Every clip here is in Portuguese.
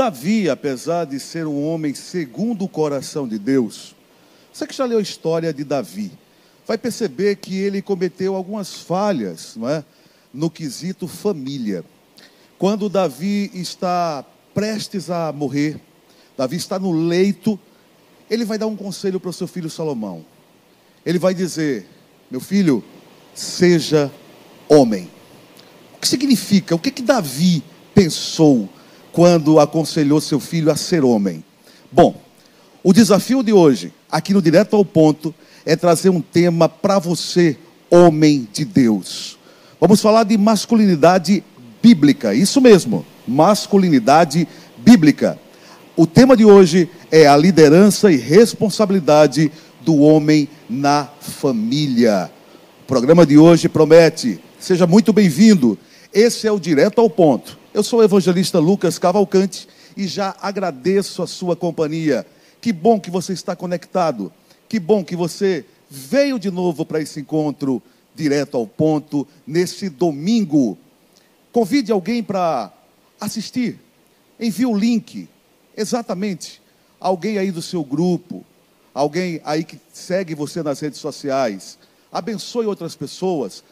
Davi, apesar de ser um homem segundo o coração de Deus, você que já leu a história de Davi, vai perceber que ele cometeu algumas falhas não é? no quesito família. Quando Davi está prestes a morrer, Davi está no leito, ele vai dar um conselho para o seu filho Salomão. Ele vai dizer: Meu filho, seja homem. O que significa? O que, que Davi pensou quando aconselhou seu filho a ser homem? Bom, o desafio de hoje, aqui no Direto ao Ponto, é trazer um tema para você, homem de Deus. Vamos falar de masculinidade bíblica, isso mesmo, masculinidade bíblica. O tema de hoje é a liderança e responsabilidade do homem na família. O programa de hoje promete. Seja muito bem-vindo. Esse é o Direto ao Ponto. Eu sou o evangelista Lucas Cavalcante e já agradeço a sua companhia. Que bom que você está conectado. Que bom que você veio de novo para esse encontro direto ao ponto nesse domingo. Convide alguém para assistir. Envie o link Exatamente. Alguém aí do seu grupo, alguém aí que segue você nas redes sociais, abençoe outras pessoas,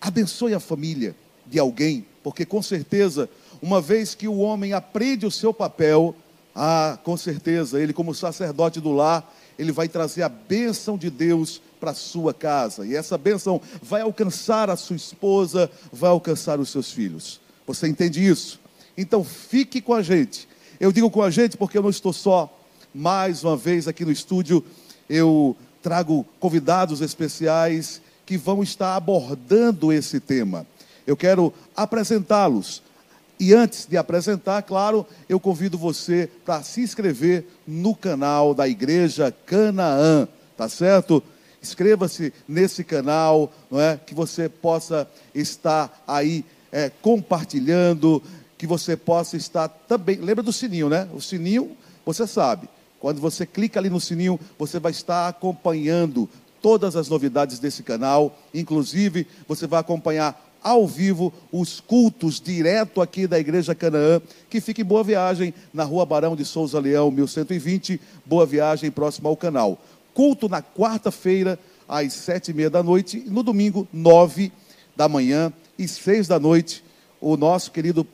abençoe a família de alguém, porque com certeza, uma vez que o homem aprende o seu papel, ah, com certeza, ele como sacerdote do lar, ele vai trazer a bênção de Deus para a sua casa. E essa bênção vai alcançar a sua esposa, vai alcançar os seus filhos. Você entende isso? Então fique com a gente. Eu digo com a gente porque eu não estou só. Mais uma vez aqui no estúdio, eu trago convidados especiais que vão estar abordando esse tema. Eu quero apresentá-los. E antes de apresentar, claro, eu convido você para se inscrever no canal da Igreja Canaã, tá certo? Inscreva-se nesse canal, não é? Que você possa estar aí é, compartilhando, que você possa estar também. Lembra do sininho, né? O sininho, você sabe. Quando você clica ali no sininho, você vai estar acompanhando todas as novidades desse canal. Inclusive, você vai acompanhar ao vivo os cultos direto aqui da Igreja Canaã, que fica em Boa Viagem, na rua Barão de Souza Leão, 1120, Boa Viagem, próximo ao canal. Culto na quarta-feira, às sete e meia da noite, e no domingo, nove da manhã e seis da noite, o nosso querido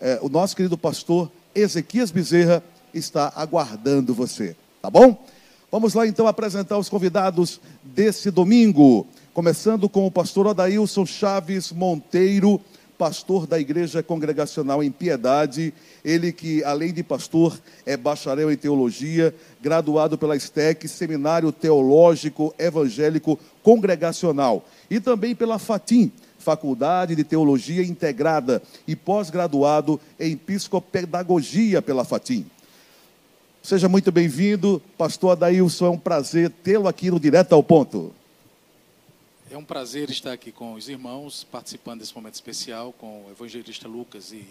é, o nosso querido pastor Ezequias Bezerra está aguardando você, tá bom? Vamos lá então apresentar os convidados desse domingo, começando com o pastor Odailson Chaves Monteiro, pastor da Igreja Congregacional em Piedade, ele que, além de pastor, é bacharel em teologia, graduado pela STEC, Seminário Teológico Evangélico Congregacional, e também pela FATIM, Faculdade de Teologia Integrada e pós-graduado em Psicopedagogia pela FATIM. Seja muito bem-vindo, pastor Adailson, é um prazer tê-lo aqui no Direto ao Ponto. É um prazer estar aqui com os irmãos, participando desse momento especial com o evangelista Lucas e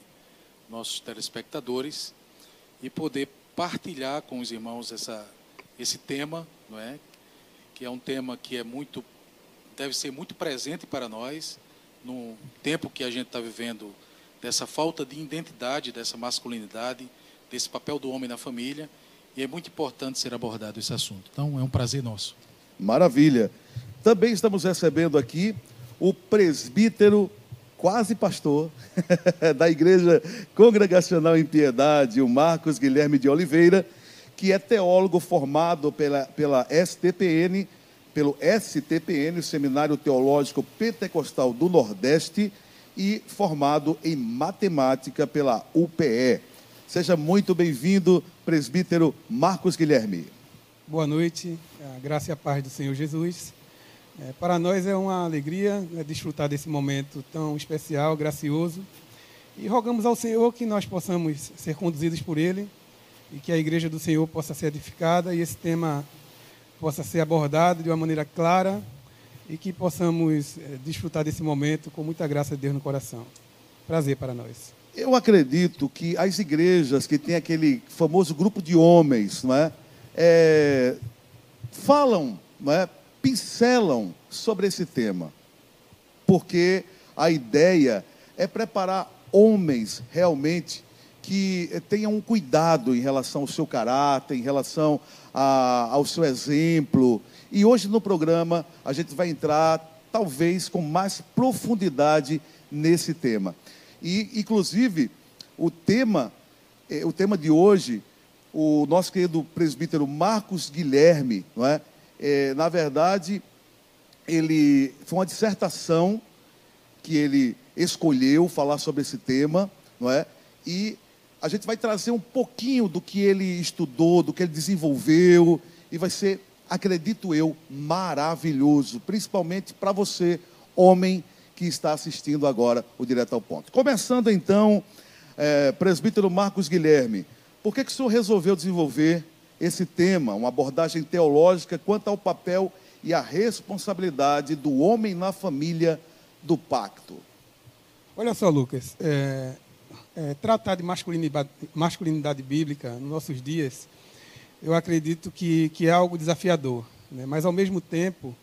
nossos telespectadores e poder partilhar com os irmãos essa, esse tema, não é? Que é um tema que é muito deve ser muito presente para nós no tempo que a gente está vivendo, dessa falta de identidade, dessa masculinidade, desse papel do homem na família, e é muito importante ser abordado esse assunto. Então, é um prazer nosso. Maravilha. Também estamos recebendo aqui o presbítero, quase pastor, da Igreja Congregacional em Piedade, o Marcos Guilherme de Oliveira, que é teólogo formado pela, pela STPN pelo STPN, o Seminário Teológico Pentecostal do Nordeste, e formado em matemática pela UPE. Seja muito bem-vindo, presbítero Marcos Guilherme. Boa noite, a graça e a paz do Senhor Jesus. É, para nós é uma alegria né, desfrutar desse momento tão especial, gracioso. E rogamos ao Senhor que nós possamos ser conduzidos por Ele e que a igreja do Senhor possa ser edificada e esse tema possa ser abordado de uma maneira clara e que possamos é, desfrutar desse momento com muita graça de Deus no coração. Prazer para nós. Eu acredito que as igrejas que têm aquele famoso grupo de homens, não é? é falam, não é? Pincelam sobre esse tema, porque a ideia é preparar homens realmente que eh, tenha um cuidado em relação ao seu caráter, em relação a, ao seu exemplo. E hoje no programa a gente vai entrar, talvez, com mais profundidade nesse tema. E, inclusive, o tema, eh, o tema de hoje, o nosso querido presbítero Marcos Guilherme, não é? É na verdade, ele foi uma dissertação que ele escolheu falar sobre esse tema, não é? E a gente vai trazer um pouquinho do que ele estudou, do que ele desenvolveu, e vai ser, acredito eu, maravilhoso, principalmente para você, homem que está assistindo agora o Direto ao Ponto. Começando então, é, presbítero Marcos Guilherme, por que, que o senhor resolveu desenvolver esse tema, uma abordagem teológica quanto ao papel e a responsabilidade do homem na família do pacto? Olha só, Lucas, é, é, tratar de masculinidade, masculinidade, bíblica nos nossos dias, eu acredito que, que é algo desafiador. Né? Mas, ao mesmo tempo,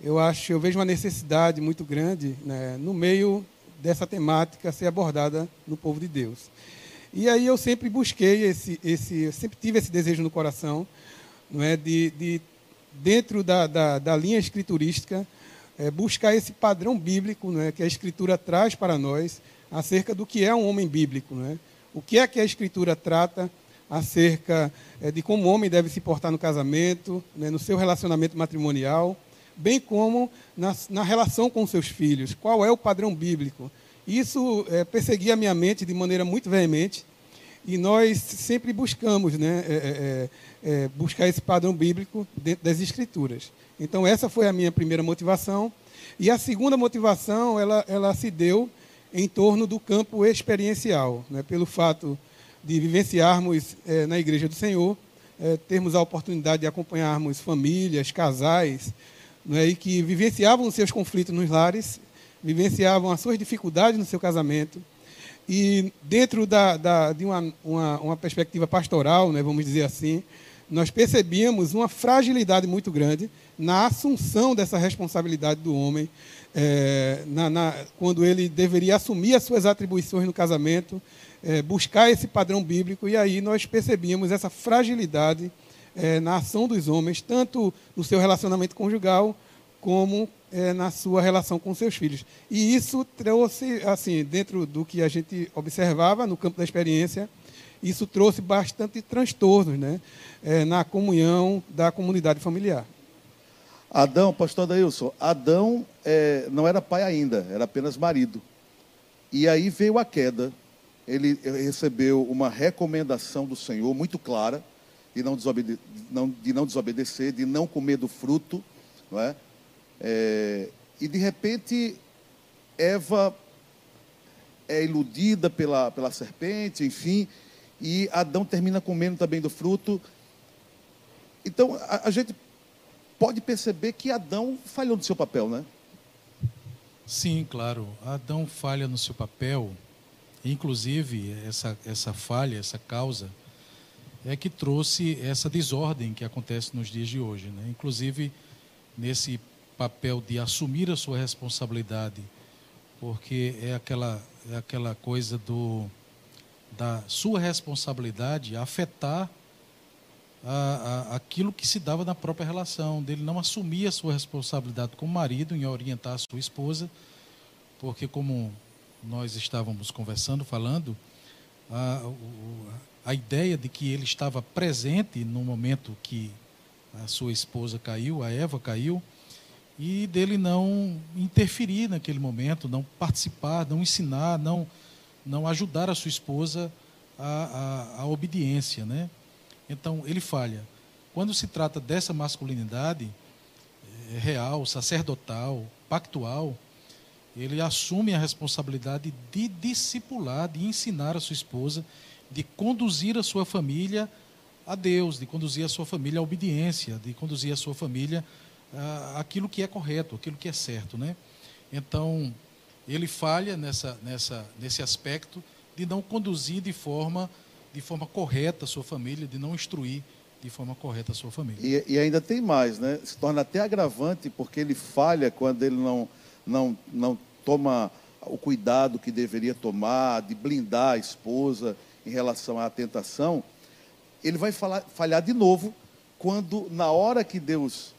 eu acho, eu vejo uma necessidade muito grande né, no meio dessa temática ser abordada no povo de Deus. E aí eu sempre busquei esse, esse sempre tive esse desejo no coração, não é, de, de dentro da, da, da linha escriturística, é, buscar esse padrão bíblico, não é, que a escritura traz para nós, acerca do que é um homem bíblico. Né? O que é que a Escritura trata acerca é, de como o homem deve se portar no casamento, né, no seu relacionamento matrimonial, bem como na, na, relação com seus filhos. Qual é o padrão bíblico? Isso é, perseguia a minha mente de maneira muito veemente e nós sempre buscamos né, é, é, buscar esse padrão bíblico dentro das Escrituras. Então, essa foi a minha primeira motivação. E a segunda motivação, ela, ela se deu em torno do campo experiencial, né, pelo fato de vivenciarmos é, na Igreja do Senhor, termos a oportunidade de acompanharmos famílias, casais, né, e que vivenciavam seus conflitos nos lares, vivenciavam as suas dificuldades no seu casamento, e dentro da, da, de uma, uma, uma, perspectiva pastoral, né, vamos dizer assim, nós percebíamos uma fragilidade muito grande na assunção dessa responsabilidade do homem é, na, na, quando ele deveria assumir as suas atribuições no casamento, é, buscar esse padrão bíblico, e aí nós percebíamos essa fragilidade é, na ação dos homens, tanto no seu relacionamento conjugal, como é, na sua relação com seus filhos. E isso trouxe, assim, dentro do que a gente observava no campo da experiência, isso trouxe bastante transtornos né, é, na comunhão da comunidade familiar. Adão, pastor Dailson, Adão é, não era pai ainda, era apenas marido. E aí veio a queda. Ele recebeu uma recomendação do Senhor muito clara de não, desobede não, de não desobedecer, de não comer do fruto. Não é? É? e de repente, Eva é iludida pela, pela serpente, enfim, e Adão termina comendo também do fruto. Então, a, a gente pode perceber que Adão falhou no seu papel, né? Sim, claro. Adão falha no seu papel. Inclusive, essa, essa falha, essa causa, é que trouxe essa desordem que acontece nos dias de hoje. Né? Inclusive, nesse papel de assumir a sua responsabilidade, porque é aquela, é aquela coisa do, da sua responsabilidade afetar a, a, aquilo que se dava na própria relação, dele não assumir a sua responsabilidade como marido em orientar a sua esposa, porque como nós estávamos conversando, falando, a, a ideia de que ele estava presente no momento que a sua esposa caiu, a Eva caiu, e dele não interferir naquele momento, não participar, não ensinar, não, não ajudar a sua esposa à, obediência, né? Então, ele falha. Quando se trata dessa masculinidade é, real, sacerdotal, pactual, ele assume a responsabilidade de discipular, de ensinar a sua esposa, de conduzir a sua família a Deus, de conduzir a sua família à obediência, de conduzir a sua família aquilo que é correto, aquilo que é certo, né? Então, ele falha nessa, nessa, nesse aspecto de não conduzir de forma de forma correta a sua família, de não instruir de forma correta a sua família. E, e, ainda tem mais, né? Se torna até agravante porque ele falha quando ele não, não, não toma o cuidado que deveria tomar, de blindar a esposa. em relação à tentação, ele vai falar, falhar de novo quando, na hora que Deus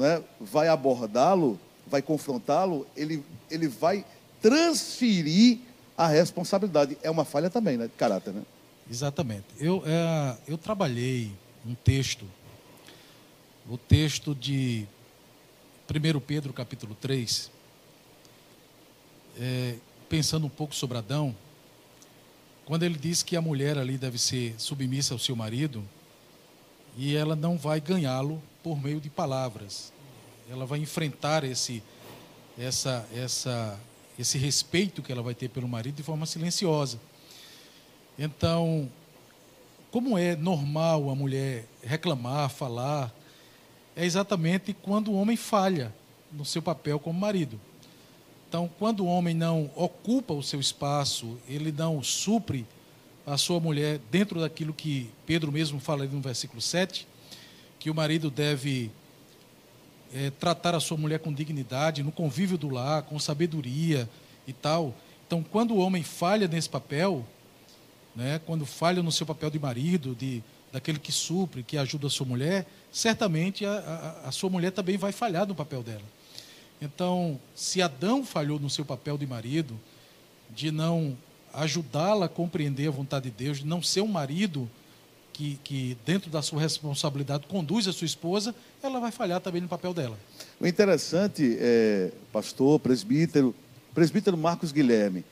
né, vai abordá-lo, vai confrontá-lo, ele, ele vai transferir a responsabilidade. É uma falha também, né, de caráter, né? Exatamente. Eu, é, eu trabalhei um texto, o texto de 1 Pedro capítulo 3, é, pensando um pouco sobre Adão, quando ele diz que a mulher ali deve ser submissa ao seu marido e ela não vai ganhá-lo por meio de palavras. Ela vai enfrentar esse, essa, essa, esse respeito que ela vai ter pelo marido de forma silenciosa. Então, como é normal a mulher reclamar, falar, é exatamente quando o homem falha no seu papel como marido. Então, quando o homem não ocupa o seu espaço, ele não supre a sua mulher dentro daquilo que Pedro mesmo fala no versículo 7, que o marido deve é, tratar a sua mulher com dignidade, no convívio do lar, com sabedoria e tal. Então, quando o homem falha nesse papel, né, quando falha no seu papel de marido, de daquele que supre, que ajuda a sua mulher, certamente a, a, a sua mulher também vai falhar no papel dela. Então, se Adão falhou no seu papel de marido, de não ajudá-la a compreender a vontade de Deus, de não ser um marido que, que, dentro da sua responsabilidade, conduz a sua esposa, ela vai falhar também no papel dela. O interessante, é, pastor, presbítero, presbítero Marcos Guilherme,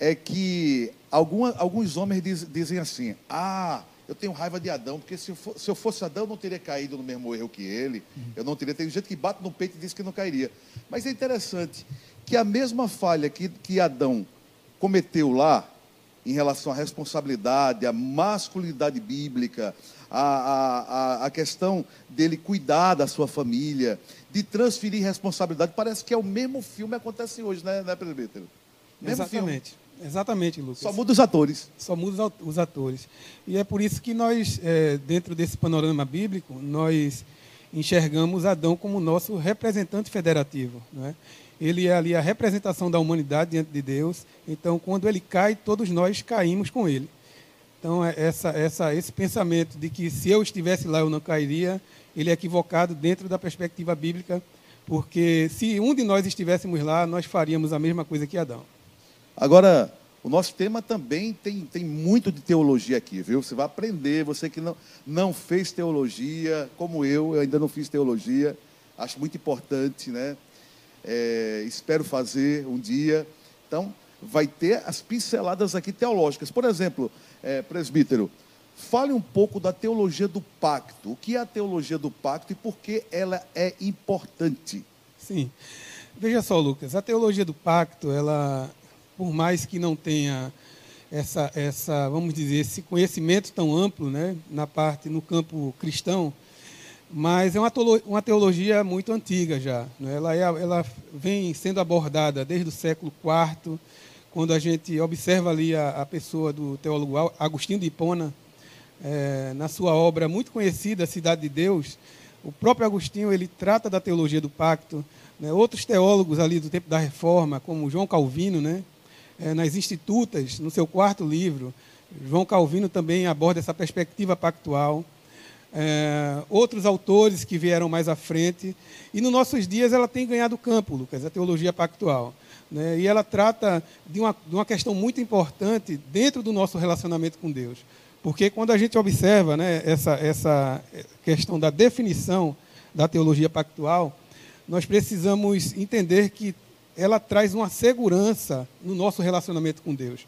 é que alguma, alguns homens diz, dizem assim: ah, eu tenho raiva de Adão, porque se eu, for, se eu fosse Adão, eu não teria caído no mesmo erro que ele. Uhum. Eu não teria. Tem gente que bate no peito e diz que não cairia. Mas é interessante que a mesma falha que, que Adão cometeu lá, em relação à responsabilidade, à masculinidade bíblica, a, a, a, questão dele cuidar da sua família, de transferir responsabilidade, parece que é o mesmo filme que acontece hoje, né, né presbítero? Mesmo Exatamente. Filme. Exatamente, Lucas. Só muda os atores. Só muda os atores. E é por isso que nós, é, dentro desse panorama bíblico, nós enxergamos Adão como nosso representante federativo. é? Ele é ali a representação da humanidade diante de Deus. Então, quando ele cai, todos nós caímos com ele. Então, é essa, essa, esse pensamento de que se eu estivesse lá eu não cairia, ele é equivocado dentro da perspectiva bíblica, porque se um de nós estivéssemos lá, nós faríamos a mesma coisa que Adão. Agora, o nosso tema também tem, tem muito de teologia aqui, viu? Você vai aprender, você que não, não fez teologia, como eu, eu ainda não fiz teologia, acho muito importante, né? É, espero fazer um dia. Então, vai ter as pinceladas aqui teológicas. Por exemplo, é, presbítero, fale um pouco da teologia do pacto. O que é a teologia do pacto e por que ela é importante? Sim. Veja só, Lucas, a teologia do pacto, ela por mais que não tenha essa, essa, vamos dizer, esse conhecimento tão amplo, né, na parte no campo cristão, mas é uma teologia, muito antiga já. Né? Ela, é, ela vem sendo abordada desde o século IV, quando a gente observa ali a, a pessoa do teólogo Agostinho de Hipona, é, na sua obra muito conhecida, Cidade de Deus, o próprio Agostinho ele trata da teologia do pacto. Né? Outros teólogos ali do tempo da Reforma, como João Calvino, né? é, nas Institutas, no seu quarto livro. João Calvino também aborda essa perspectiva pactual. É, outros autores que vieram mais à frente. E nos nossos dias ela tem ganhado campo, Lucas, a teologia pactual. Né? E ela trata de uma, de uma questão muito importante dentro do nosso relacionamento com Deus. Porque quando a gente observa né, essa, essa questão da definição da teologia pactual, nós precisamos entender que ela traz uma segurança no nosso relacionamento com Deus,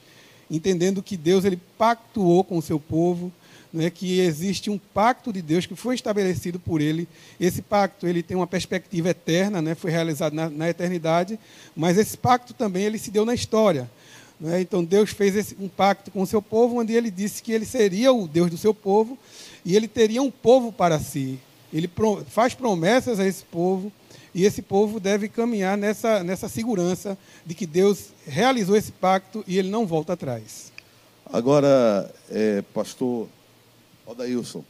entendendo que Deus ele pactuou com o seu povo, né, que existe um pacto de Deus que foi estabelecido por Ele. Esse pacto ele tem uma perspectiva eterna, né, foi realizado na, na eternidade, mas esse pacto também ele se deu na história. Né? Então Deus fez esse, um pacto com o seu povo, onde Ele disse que Ele seria o Deus do seu povo e Ele teria um povo para si. Ele pro, faz promessas a esse povo e esse povo deve caminhar nessa, nessa segurança de que Deus realizou esse pacto e ele não volta atrás. Agora, é, pastor Odailson,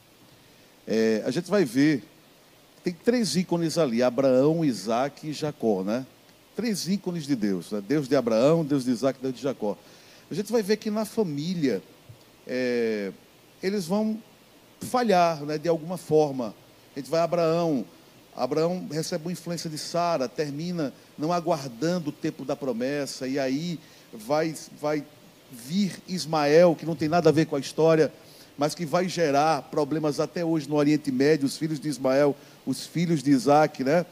é, a gente vai ver, tem três ícones ali, Abraão, Isaac e Jacó, né? Três ícones de Deus, né? Deus de Abraão, Deus de Isaac, Deus de Jacó. A gente vai ver que na família é, eles vão falhar né, de alguma forma. A gente vai a Abraão, Abraão recebe uma influência de Sara, termina não aguardando o tempo da promessa, e aí vai, vai vir Ismael, que não tem nada a ver com a história, mas que vai gerar problemas até hoje no Oriente Médio, os filhos de Ismael, os filhos de Isaac, né?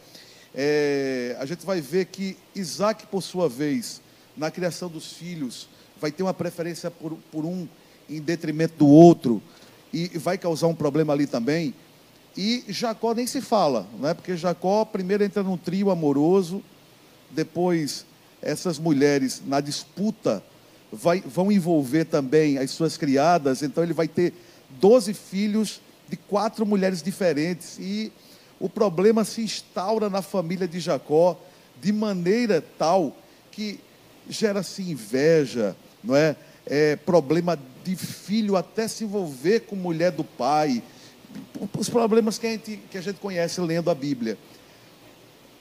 É, a gente vai ver que Isaac, por sua vez, na criação dos filhos, vai ter uma preferência por, por um em detrimento do outro, e vai causar um problema ali também. E Jacó nem se fala, né? porque Jacó primeiro entra num trio amoroso, depois essas mulheres na disputa vai, vão envolver também as suas criadas, então ele vai ter 12 filhos de quatro mulheres diferentes. E o problema se instaura na família de Jacó de maneira tal que gera-se inveja, não é? é? Problema de filho até se envolver com mulher do pai. Os problemas que a gente, que a gente conhece lendo a Bíblia.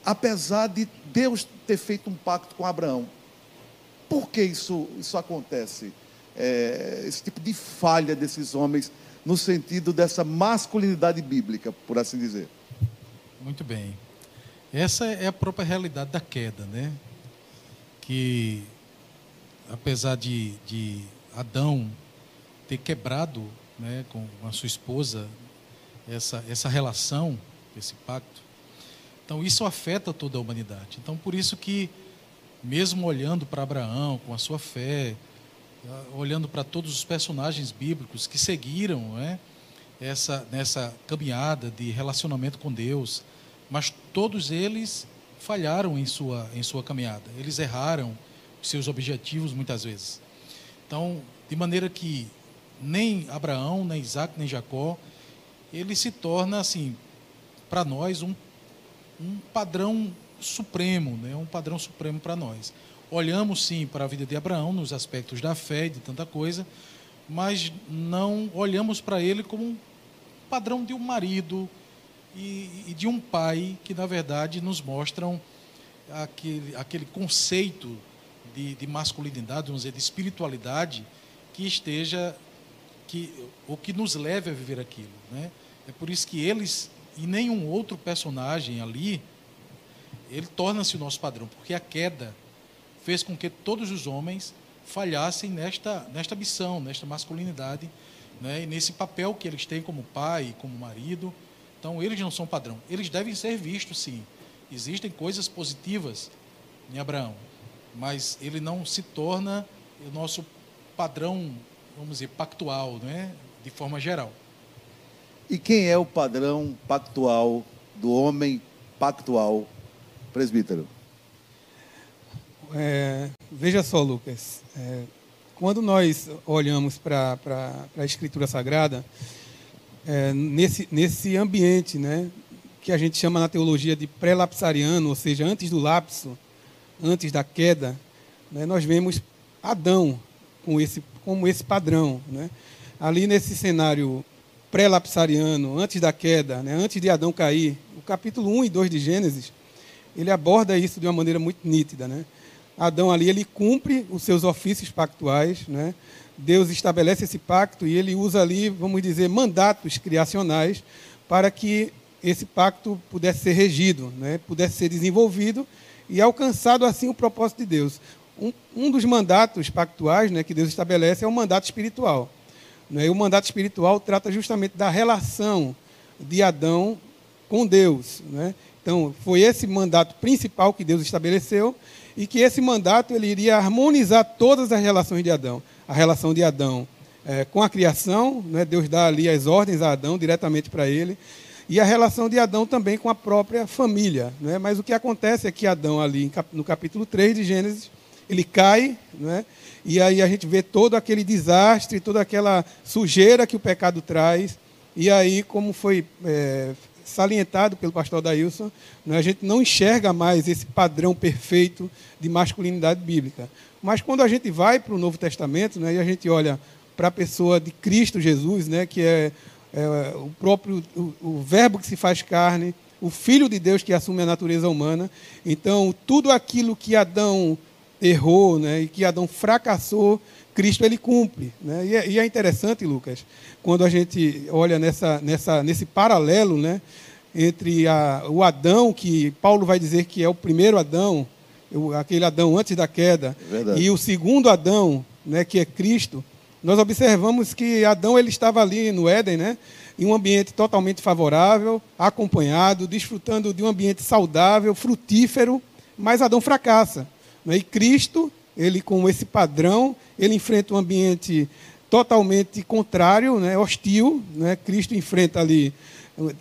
Apesar de Deus ter feito um pacto com Abraão, por que isso, isso acontece? É, esse tipo de falha desses homens no sentido dessa masculinidade bíblica, por assim dizer. Muito bem. Essa é a própria realidade da queda, né? Que apesar de, de Adão ter quebrado né, com a sua esposa essa, essa relação, esse pacto, então isso afeta toda a humanidade. Então por isso que mesmo olhando para Abraão com a sua fé, olhando para todos os personagens bíblicos que seguiram né, essa, nessa caminhada de relacionamento com Deus, mas todos eles falharam em sua, em sua caminhada, eles erraram seus objetivos muitas vezes. Então, de maneira que nem Abraão, nem Isaac, nem Jacó, ele se torna, assim, para nós, um, um padrão supremo, né? um padrão supremo para nós. Olhamos sim para a vida de Abraão nos aspectos da fé e de tanta coisa, mas não olhamos para ele como um padrão de um marido e, e, de um pai que, na verdade, nos mostram aquele, aquele conceito de, de masculinidade, vamos dizer, de espiritualidade que esteja, que, ou que nos leve a viver aquilo. Né? É por isso que eles e nenhum outro personagem ali ele torna-se o nosso padrão, porque a queda fez com que todos os homens falhassem nesta, nesta missão, nesta masculinidade, né, e nesse papel que eles têm como pai, como marido. Então, eles não são padrão. Eles devem ser vistos, sim. Existem coisas positivas em Abraão, mas ele não se torna o nosso padrão, vamos dizer, pactual, né, de forma geral. E quem é o padrão pactual do homem pactual presbítero. É, veja só, Lucas, é, quando nós olhamos para a Escritura Sagrada, é, nesse, nesse ambiente né, que a gente chama na teologia de pré-lapsariano, ou seja, antes do lapso, antes da queda, né, nós vemos Adão com esse, como esse padrão. Né? Ali nesse cenário pré-lapsariano, antes da queda, né, antes de Adão cair, o capítulo 1 e 2 de Gênesis ele aborda isso de uma maneira muito nítida. Né? Adão ali ele cumpre os seus ofícios pactuais, né? Deus estabelece esse pacto e ele usa ali, vamos dizer, mandatos criacionais para que esse pacto pudesse ser regido, né? pudesse ser desenvolvido e alcançado assim o propósito de Deus. Um, um dos mandatos pactuais né, que Deus estabelece é o mandato espiritual. Né? E o mandato espiritual trata justamente da relação de Adão com Deus. Né? Então, foi esse mandato principal que Deus estabeleceu e que esse mandato ele iria harmonizar todas as relações de Adão. A relação de Adão é, com a criação, né, Deus dá ali as ordens a Adão diretamente para ele, e a relação de Adão também com a própria família. Né? Mas o que acontece é que Adão, ali no capítulo 3 de Gênesis, ele cai, né? e aí a gente vê todo aquele desastre, toda aquela sujeira que o pecado traz, e aí, como foi é, salientado pelo pastor Dailson, né, a gente não enxerga mais esse padrão perfeito de masculinidade bíblica. Mas quando a gente vai para o Novo Testamento né, e a gente olha para a pessoa de Cristo Jesus, né, que é, é o próprio o, o verbo que se faz carne, o Filho de Deus que assume a natureza humana, então tudo aquilo que Adão errou né, e que Adão fracassou, Cristo ele cumpre. Né? E, é, e, é, interessante, Lucas, quando a gente olha nessa, nessa, nesse paralelo né, entre a, o Adão, que Paulo vai dizer que é o primeiro Adão, aquele Adão antes da queda, é e o segundo Adão, né, que é Cristo, nós observamos que Adão ele estava ali no Éden, né, em um ambiente totalmente favorável, acompanhado, desfrutando de um ambiente saudável, frutífero, mas Adão fracassa. Né? E Cristo, ele com esse padrão, ele enfrenta um ambiente totalmente contrário, né? hostil. Né? Cristo enfrenta ali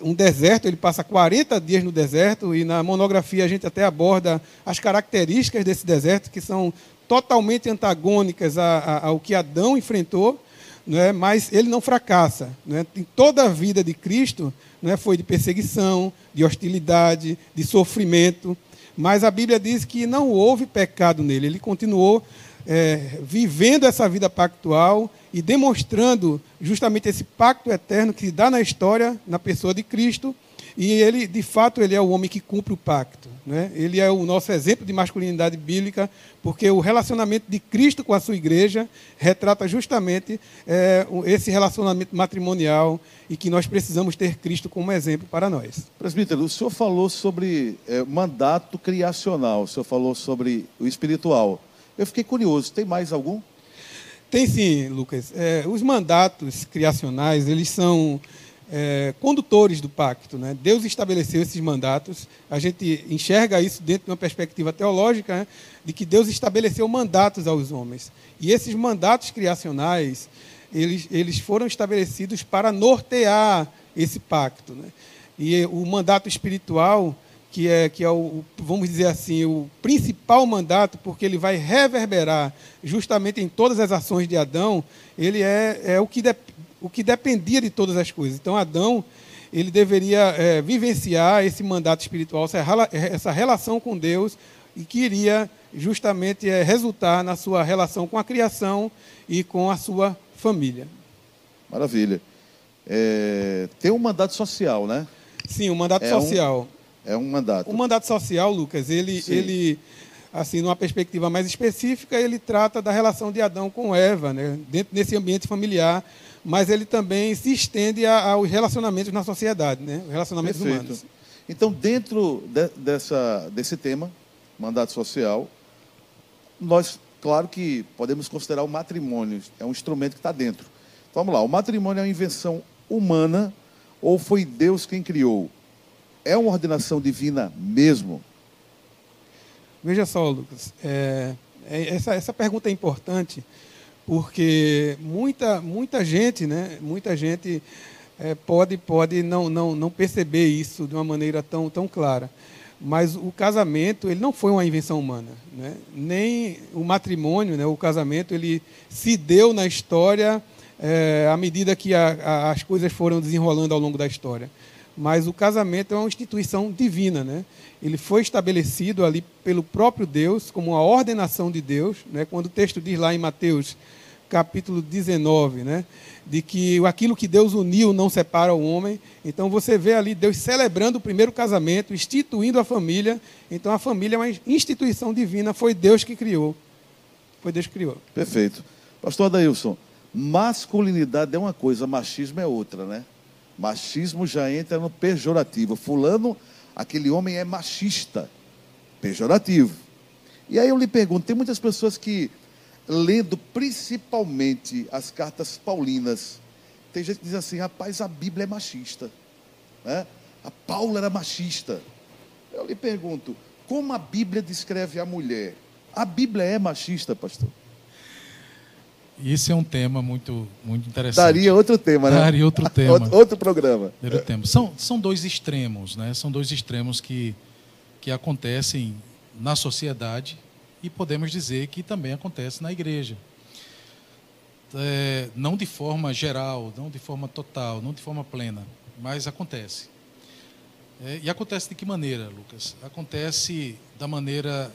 um deserto, ele passa 40 dias no deserto, e na monografia a gente até aborda as características desse deserto, que são totalmente antagônicas ao que Adão enfrentou, né? mas ele não fracassa. Né? Em toda a vida de Cristo né? foi de perseguição, de hostilidade, de sofrimento. Mas a Bíblia diz que não houve pecado nele. Ele continuou é, vivendo essa vida pactual e demonstrando justamente esse pacto eterno que dá na história, na pessoa de Cristo. E ele, de fato, ele é o homem que cumpre o pacto. Né? Ele é o nosso exemplo de masculinidade bíblica, porque o relacionamento de Cristo com a sua igreja retrata justamente é, esse relacionamento matrimonial e que nós precisamos ter Cristo como exemplo para nós. Presbítero, o senhor falou sobre é, mandato criacional, o senhor falou sobre o espiritual. Eu fiquei curioso, tem mais algum? Tem sim, Lucas. É, os mandatos criacionais, eles são é, condutores do pacto. Né? Deus estabeleceu esses mandatos. A gente enxerga isso dentro de uma perspectiva teológica, né? de que Deus estabeleceu mandatos aos homens. E esses mandatos criacionais, eles, eles foram estabelecidos para nortear esse pacto. Né? E o mandato espiritual, que é, que é o, vamos dizer assim, o principal mandato, porque ele vai reverberar justamente em todas as ações de Adão, ele é, é o que de, o que dependia de todas as coisas. Então, Adão ele deveria é, vivenciar esse mandato espiritual, essa relação com Deus, e que iria justamente é, resultar na sua relação com a criação e com a sua família. Maravilha. É, tem um mandato social, né? Sim, o um mandato é social. Um, é um mandato. O mandato social, Lucas, ele, ele, assim, numa perspectiva mais específica, ele trata da relação de Adão com Eva, né? dentro desse ambiente familiar mas ele também se estende aos relacionamentos na sociedade, né? os relacionamentos Perfeito. humanos. Então, dentro de, dessa, desse tema, mandato social, nós, claro que podemos considerar o matrimônio, é um instrumento que está dentro. Então, vamos lá, o matrimônio é uma invenção humana ou foi Deus quem criou? É uma ordenação divina mesmo? Veja só, Lucas, é, é, essa, essa pergunta é importante, porque muita, muita gente, né, muita gente é, pode, pode não, não, não perceber isso de uma maneira tão, tão clara. Mas o casamento ele não foi uma invenção humana, né? nem o matrimônio, né, o casamento ele se deu na história é, à medida que a, a, as coisas foram desenrolando ao longo da história. Mas o casamento é uma instituição divina, né? Ele foi estabelecido ali pelo próprio Deus como uma ordenação de Deus, né? Quando o texto diz lá em Mateus capítulo 19, né? De que aquilo que Deus uniu não separa o homem. Então você vê ali Deus celebrando o primeiro casamento, instituindo a família. Então a família é uma instituição divina, foi Deus que criou. Foi Deus que criou. Perfeito. Pastor Adailson, masculinidade é uma coisa, machismo é outra, né? Machismo já entra no pejorativo. Fulano, aquele homem é machista. Pejorativo. E aí eu lhe pergunto, tem muitas pessoas que lendo principalmente as cartas paulinas, tem gente que diz assim, rapaz, a Bíblia é machista. Né? A Paula era machista. Eu lhe pergunto, como a Bíblia descreve a mulher? A Bíblia é machista, pastor? Esse é um tema muito, muito interessante. Daria outro tema, né? Daria outro tema. outro, outro programa. Daria outro tema. São, são dois extremos, né? São dois extremos que, que acontecem na sociedade e podemos dizer que também acontece na igreja. É, não de forma geral, não de forma total, não de forma plena, mas acontece. É, e acontece de que maneira, Lucas? Acontece da maneira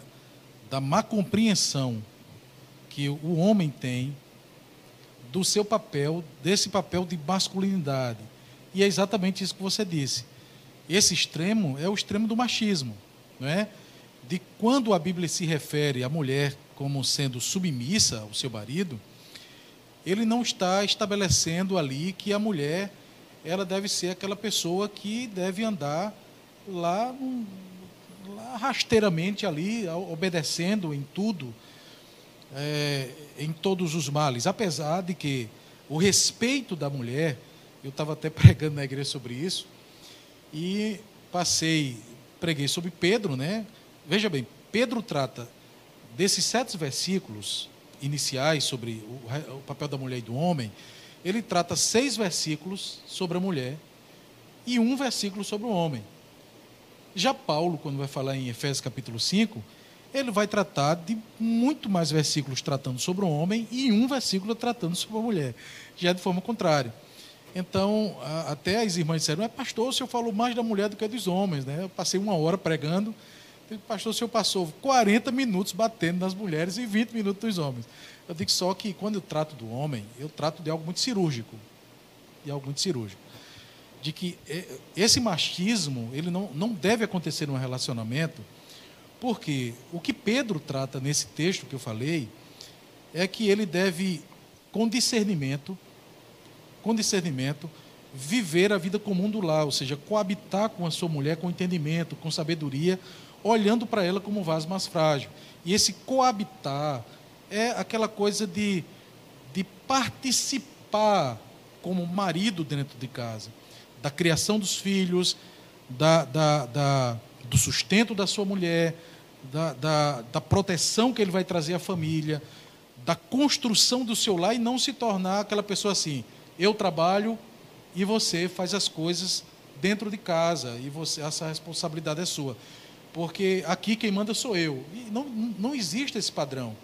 da má compreensão que o homem tem do seu papel, desse papel de masculinidade. E é exatamente isso que você disse. Esse extremo é o extremo do machismo, não é? de quando a Bíblia se refere à mulher como sendo submissa ao seu marido, ele não está estabelecendo ali que a mulher ela deve ser aquela pessoa que deve andar lá, lá rasteiramente ali, obedecendo em tudo, é, em todos os males. Apesar de que o respeito da mulher, eu estava até pregando na igreja sobre isso, e passei, preguei sobre Pedro, né? Veja bem, Pedro trata desses sete versículos iniciais sobre o, o papel da mulher e do homem, ele trata seis versículos sobre a mulher e um versículo sobre o homem. Já Paulo, quando vai falar em Efésios capítulo 5, ele vai tratar de muito mais versículos tratando sobre o homem e um versículo tratando sobre a mulher, já de forma contrária. Então, até as irmãs disseram, é pastor, o senhor falou mais da mulher do que dos homens. Né? Eu passei uma hora pregando, pastor, o senhor passou 40 minutos batendo nas mulheres e 20 minutos dos homens. Eu digo só que quando eu trato do homem, eu trato de algo muito cirúrgico. De algo muito cirúrgico. De que é, esse machismo, ele não, não deve acontecer num relacionamento, porque o que Pedro trata nesse texto que eu falei, é que ele deve, com discernimento, com discernimento, viver a vida comum do lar, ou seja, coabitar com a sua mulher com entendimento, com sabedoria, olhando para ela como um vaso mais frágil. E esse coabitar, é aquela coisa de, de participar como marido dentro de casa, da criação dos filhos, da, da, da do sustento da sua mulher, da, da, da proteção que ele vai trazer à família, da construção do seu lar e não se tornar aquela pessoa assim, eu trabalho e você faz as coisas dentro de casa e você essa responsabilidade é sua. Porque aqui quem manda sou eu. E não, não existe esse padrão.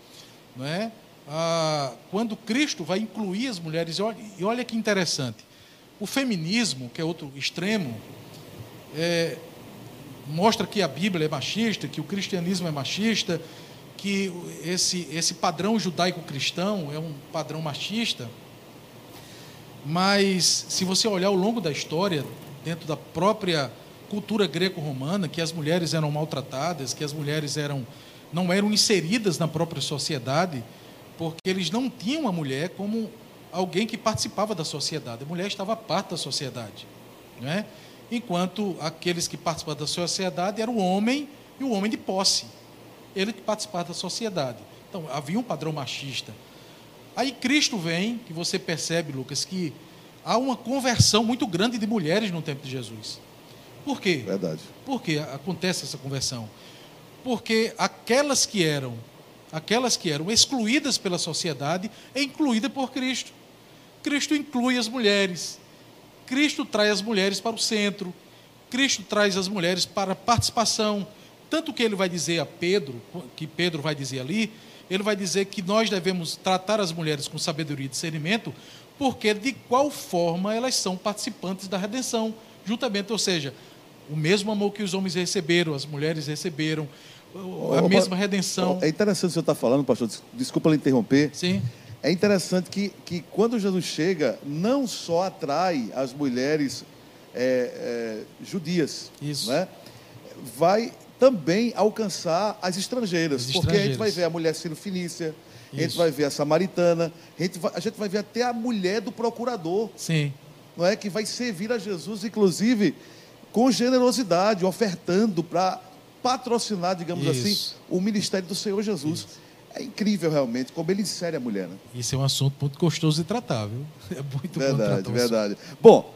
Não é? Ah, quando Cristo vai incluir as mulheres, e olha, e olha que interessante, o feminismo, que é outro extremo, é, mostra que a Bíblia é machista, que o cristianismo é machista, que esse, esse padrão judaico-cristão é um padrão machista. Mas, se você olhar ao longo da história, dentro da própria cultura greco-romana, que as mulheres eram maltratadas, que as mulheres eram não eram inseridas na própria sociedade, porque eles não tinham a mulher como alguém que participava da sociedade. A mulher estava parte da sociedade, não é? Enquanto aqueles que participavam da sociedade eram o homem e o homem de posse. Ele que participava da sociedade. Então, havia um padrão machista. Aí Cristo vem, que você percebe, Lucas, que há uma conversão muito grande de mulheres no tempo de Jesus. Por quê? Verdade. Por que acontece essa conversão? porque aquelas que eram aquelas que eram excluídas pela sociedade é incluída por Cristo. Cristo inclui as mulheres. Cristo traz as mulheres para o centro. Cristo traz as mulheres para a participação. Tanto que ele vai dizer a Pedro, que Pedro vai dizer ali, ele vai dizer que nós devemos tratar as mulheres com sabedoria e discernimento, porque de qual forma elas são participantes da redenção, juntamente, ou seja, o mesmo amor que os homens receberam, as mulheres receberam, a mesma redenção. É interessante o senhor estar falando, pastor, desculpa lhe interromper. Sim. É interessante que, que quando Jesus chega, não só atrai as mulheres é, é, judias, Isso. Né? vai também alcançar as estrangeiras, As porque a gente estrangeiras. vai ver a mulher sino-fenícia, a gente Isso. vai ver a samaritana, a gente, vai, a gente vai ver até a mulher do procurador, Sim. não é que vai servir a Jesus, inclusive com generosidade, ofertando para patrocinar, digamos Isso. assim, o ministério do Senhor Jesus. É incrível realmente como ele insere a mulher, né? Isso é um assunto muito gostoso de tratar, viu? É muito bom Verdade, o verdade. Bom,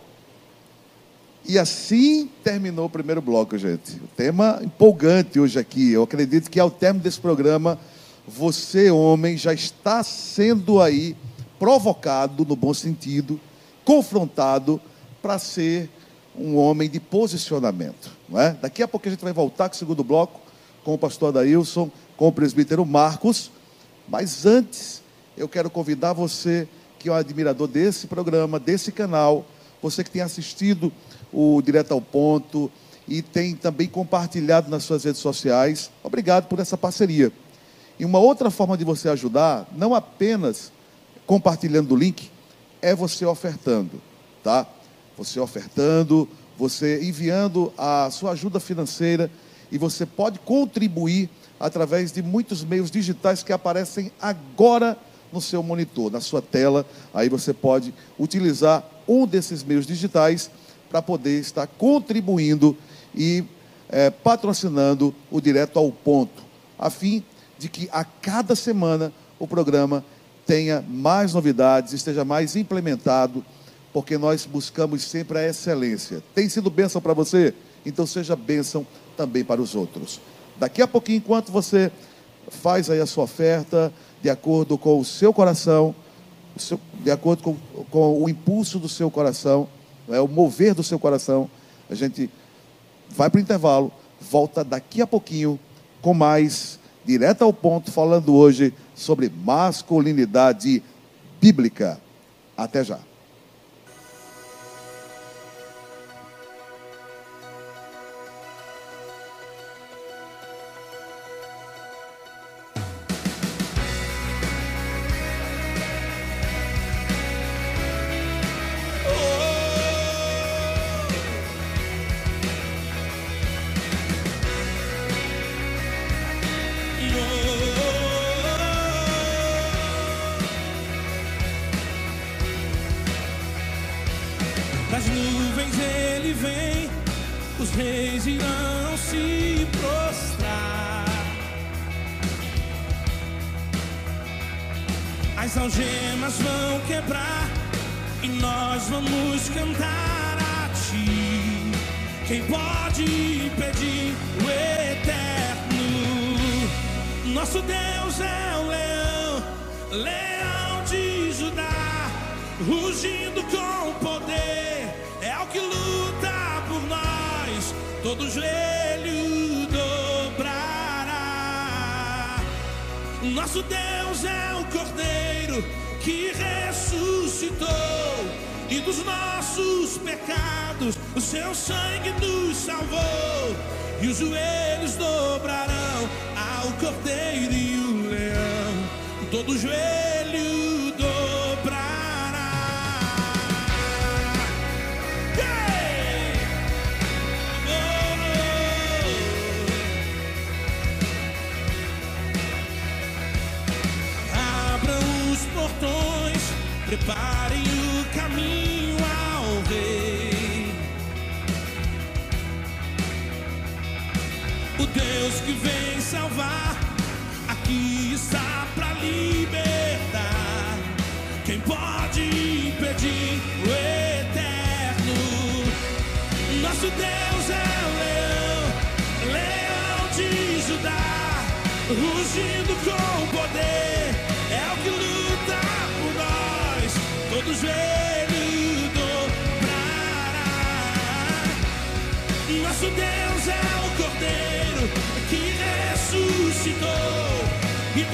e assim terminou o primeiro bloco, gente. O tema empolgante hoje aqui. Eu acredito que ao término desse programa, você, homem, já está sendo aí provocado, no bom sentido, confrontado para ser um homem de posicionamento. Não é? Daqui a pouco a gente vai voltar com o segundo bloco, com o pastor Adailson, com o presbítero Marcos. Mas antes, eu quero convidar você, que é um admirador desse programa, desse canal, você que tem assistido o Direto ao Ponto e tem também compartilhado nas suas redes sociais, obrigado por essa parceria. E uma outra forma de você ajudar, não apenas compartilhando o link, é você ofertando, tá? Você ofertando, você enviando a sua ajuda financeira e você pode contribuir através de muitos meios digitais que aparecem agora no seu monitor, na sua tela. Aí você pode utilizar um desses meios digitais para poder estar contribuindo e é, patrocinando o Direto ao Ponto, a fim de que a cada semana o programa tenha mais novidades, esteja mais implementado, porque nós buscamos sempre a excelência. Tem sido bênção para você? Então seja bênção também para os outros. Daqui a pouquinho, enquanto você faz aí a sua oferta, de acordo com o seu coração, de acordo com, com, o impulso do seu coração, é, o mover do seu coração, a gente vai para o intervalo, volta daqui a pouquinho com mais, direto ao ponto, falando hoje sobre masculinidade bíblica. Até já. Joelho Aqui está pra libertar. Quem pode impedir o eterno? Nosso Deus é o leão, leão de Judá, rugindo com poder. É o que luta por nós, todos joelho dobrará. Nosso Deus é o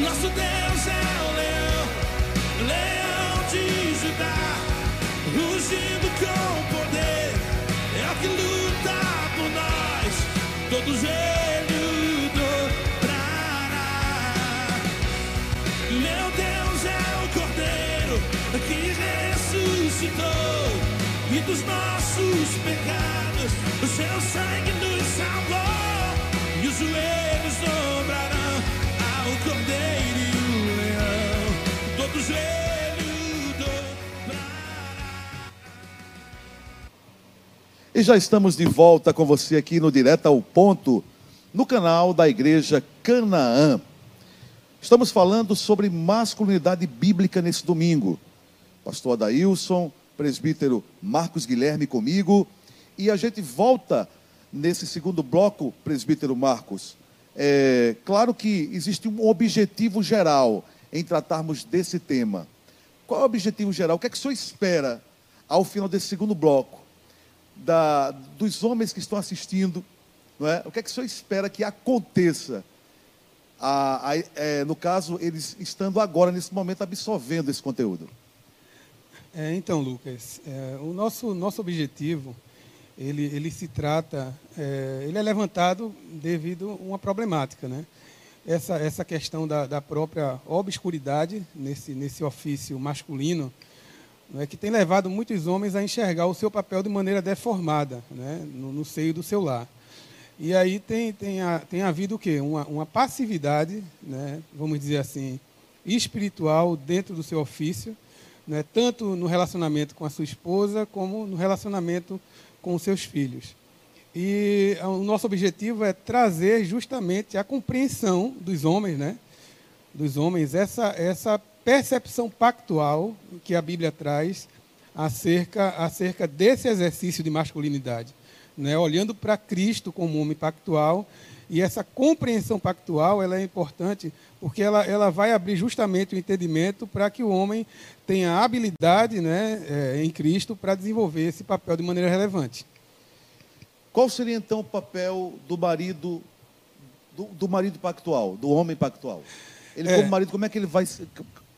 Nosso Deus é o leão, leão de Judá, rugindo com poder, é o que luta por nós, Todos joelho dobrará. Meu Deus é o Cordeiro que ressuscitou e dos nossos pecados o seu sangue E já estamos de volta com você aqui no Direto ao Ponto, no canal da Igreja Canaã. Estamos falando sobre masculinidade bíblica nesse domingo. Pastor Adailson, presbítero Marcos Guilherme comigo. E a gente volta nesse segundo bloco, presbítero Marcos. É, claro que existe um objetivo geral, em tratarmos desse tema. Qual é o objetivo geral? O que é que o senhor espera ao final desse segundo bloco? da, dos homens que estão assistindo, não é? o que é que o senhor espera que aconteça? A, a, é, no caso, eles estando agora, nesse momento, absorvendo esse conteúdo. É, então, Lucas, é, o nosso, nosso objetivo, ele, ele se trata, é, ele é levantado devido a uma problemática, né? Essa, essa questão da, da própria obscuridade nesse, nesse ofício masculino, né, que tem levado muitos homens a enxergar o seu papel de maneira deformada né, no, no seio do seu lar. E aí tem, tem, a, tem havido o quê? Uma, uma passividade, né, vamos dizer assim, espiritual dentro do seu ofício, né, tanto no relacionamento com a sua esposa, como no relacionamento com os seus filhos. E o nosso objetivo é trazer justamente a compreensão dos homens, né, dos homens, essa, essa percepção pactual que a Bíblia traz acerca, acerca desse exercício de masculinidade. Né? Olhando para Cristo como homem pactual, e essa compreensão pactual ela é importante porque ela, ela vai abrir justamente o entendimento para que o homem tenha habilidade né, é, em Cristo para desenvolver esse papel de maneira relevante. Qual seria então o papel do marido, do, do marido pactual, do homem pactual? Ele é. como marido, como é que ele vai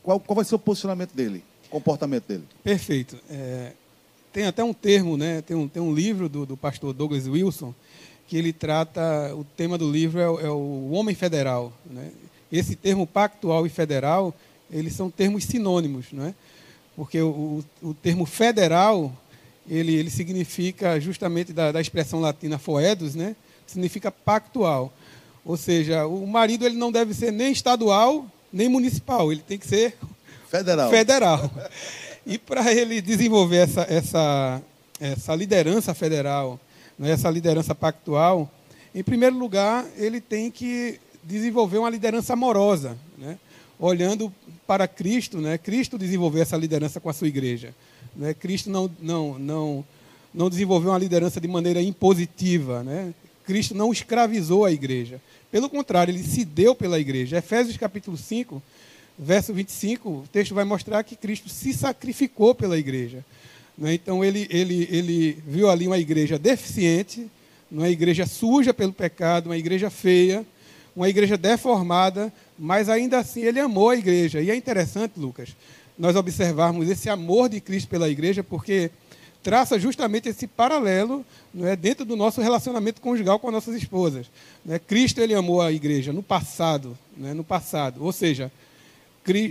qual, qual vai ser o posicionamento dele, o comportamento dele? Perfeito. É, tem até um termo, né? tem, um, tem um livro do, do pastor Douglas Wilson, que ele trata, o tema do livro é, é o homem federal. Né? Esse termo pactual e federal, eles são termos sinônimos, não é? porque o, o, o termo federal, ele, ele significa justamente da, da expressão latina foedos, né? significa pactual. Ou seja, o marido ele não deve ser nem estadual nem municipal, ele tem que ser federal. federal. E para ele desenvolver essa, essa, essa liderança federal, né, essa liderança pactual, em primeiro lugar, ele tem que desenvolver uma liderança amorosa, né? olhando para Cristo. Né? Cristo desenvolveu essa liderança com a sua igreja. Né? Cristo não, não, não, não desenvolveu uma liderança de maneira impositiva. Né? Cristo não escravizou a igreja. Pelo contrário, ele se deu pela igreja. Efésios capítulo 5, verso 25, o texto vai mostrar que Cristo se sacrificou pela igreja. Né? Então ele, ele, ele viu ali uma igreja deficiente, uma igreja suja pelo pecado, uma igreja feia, uma igreja deformada, mas ainda assim ele amou a igreja. E é interessante, Lucas, nós observarmos esse amor de Cristo pela igreja, porque traça justamente esse paralelo é, dentro do nosso relacionamento conjugal com as nossas esposas. Né? Cristo ele amou a igreja no passado, né? no passado, ou seja,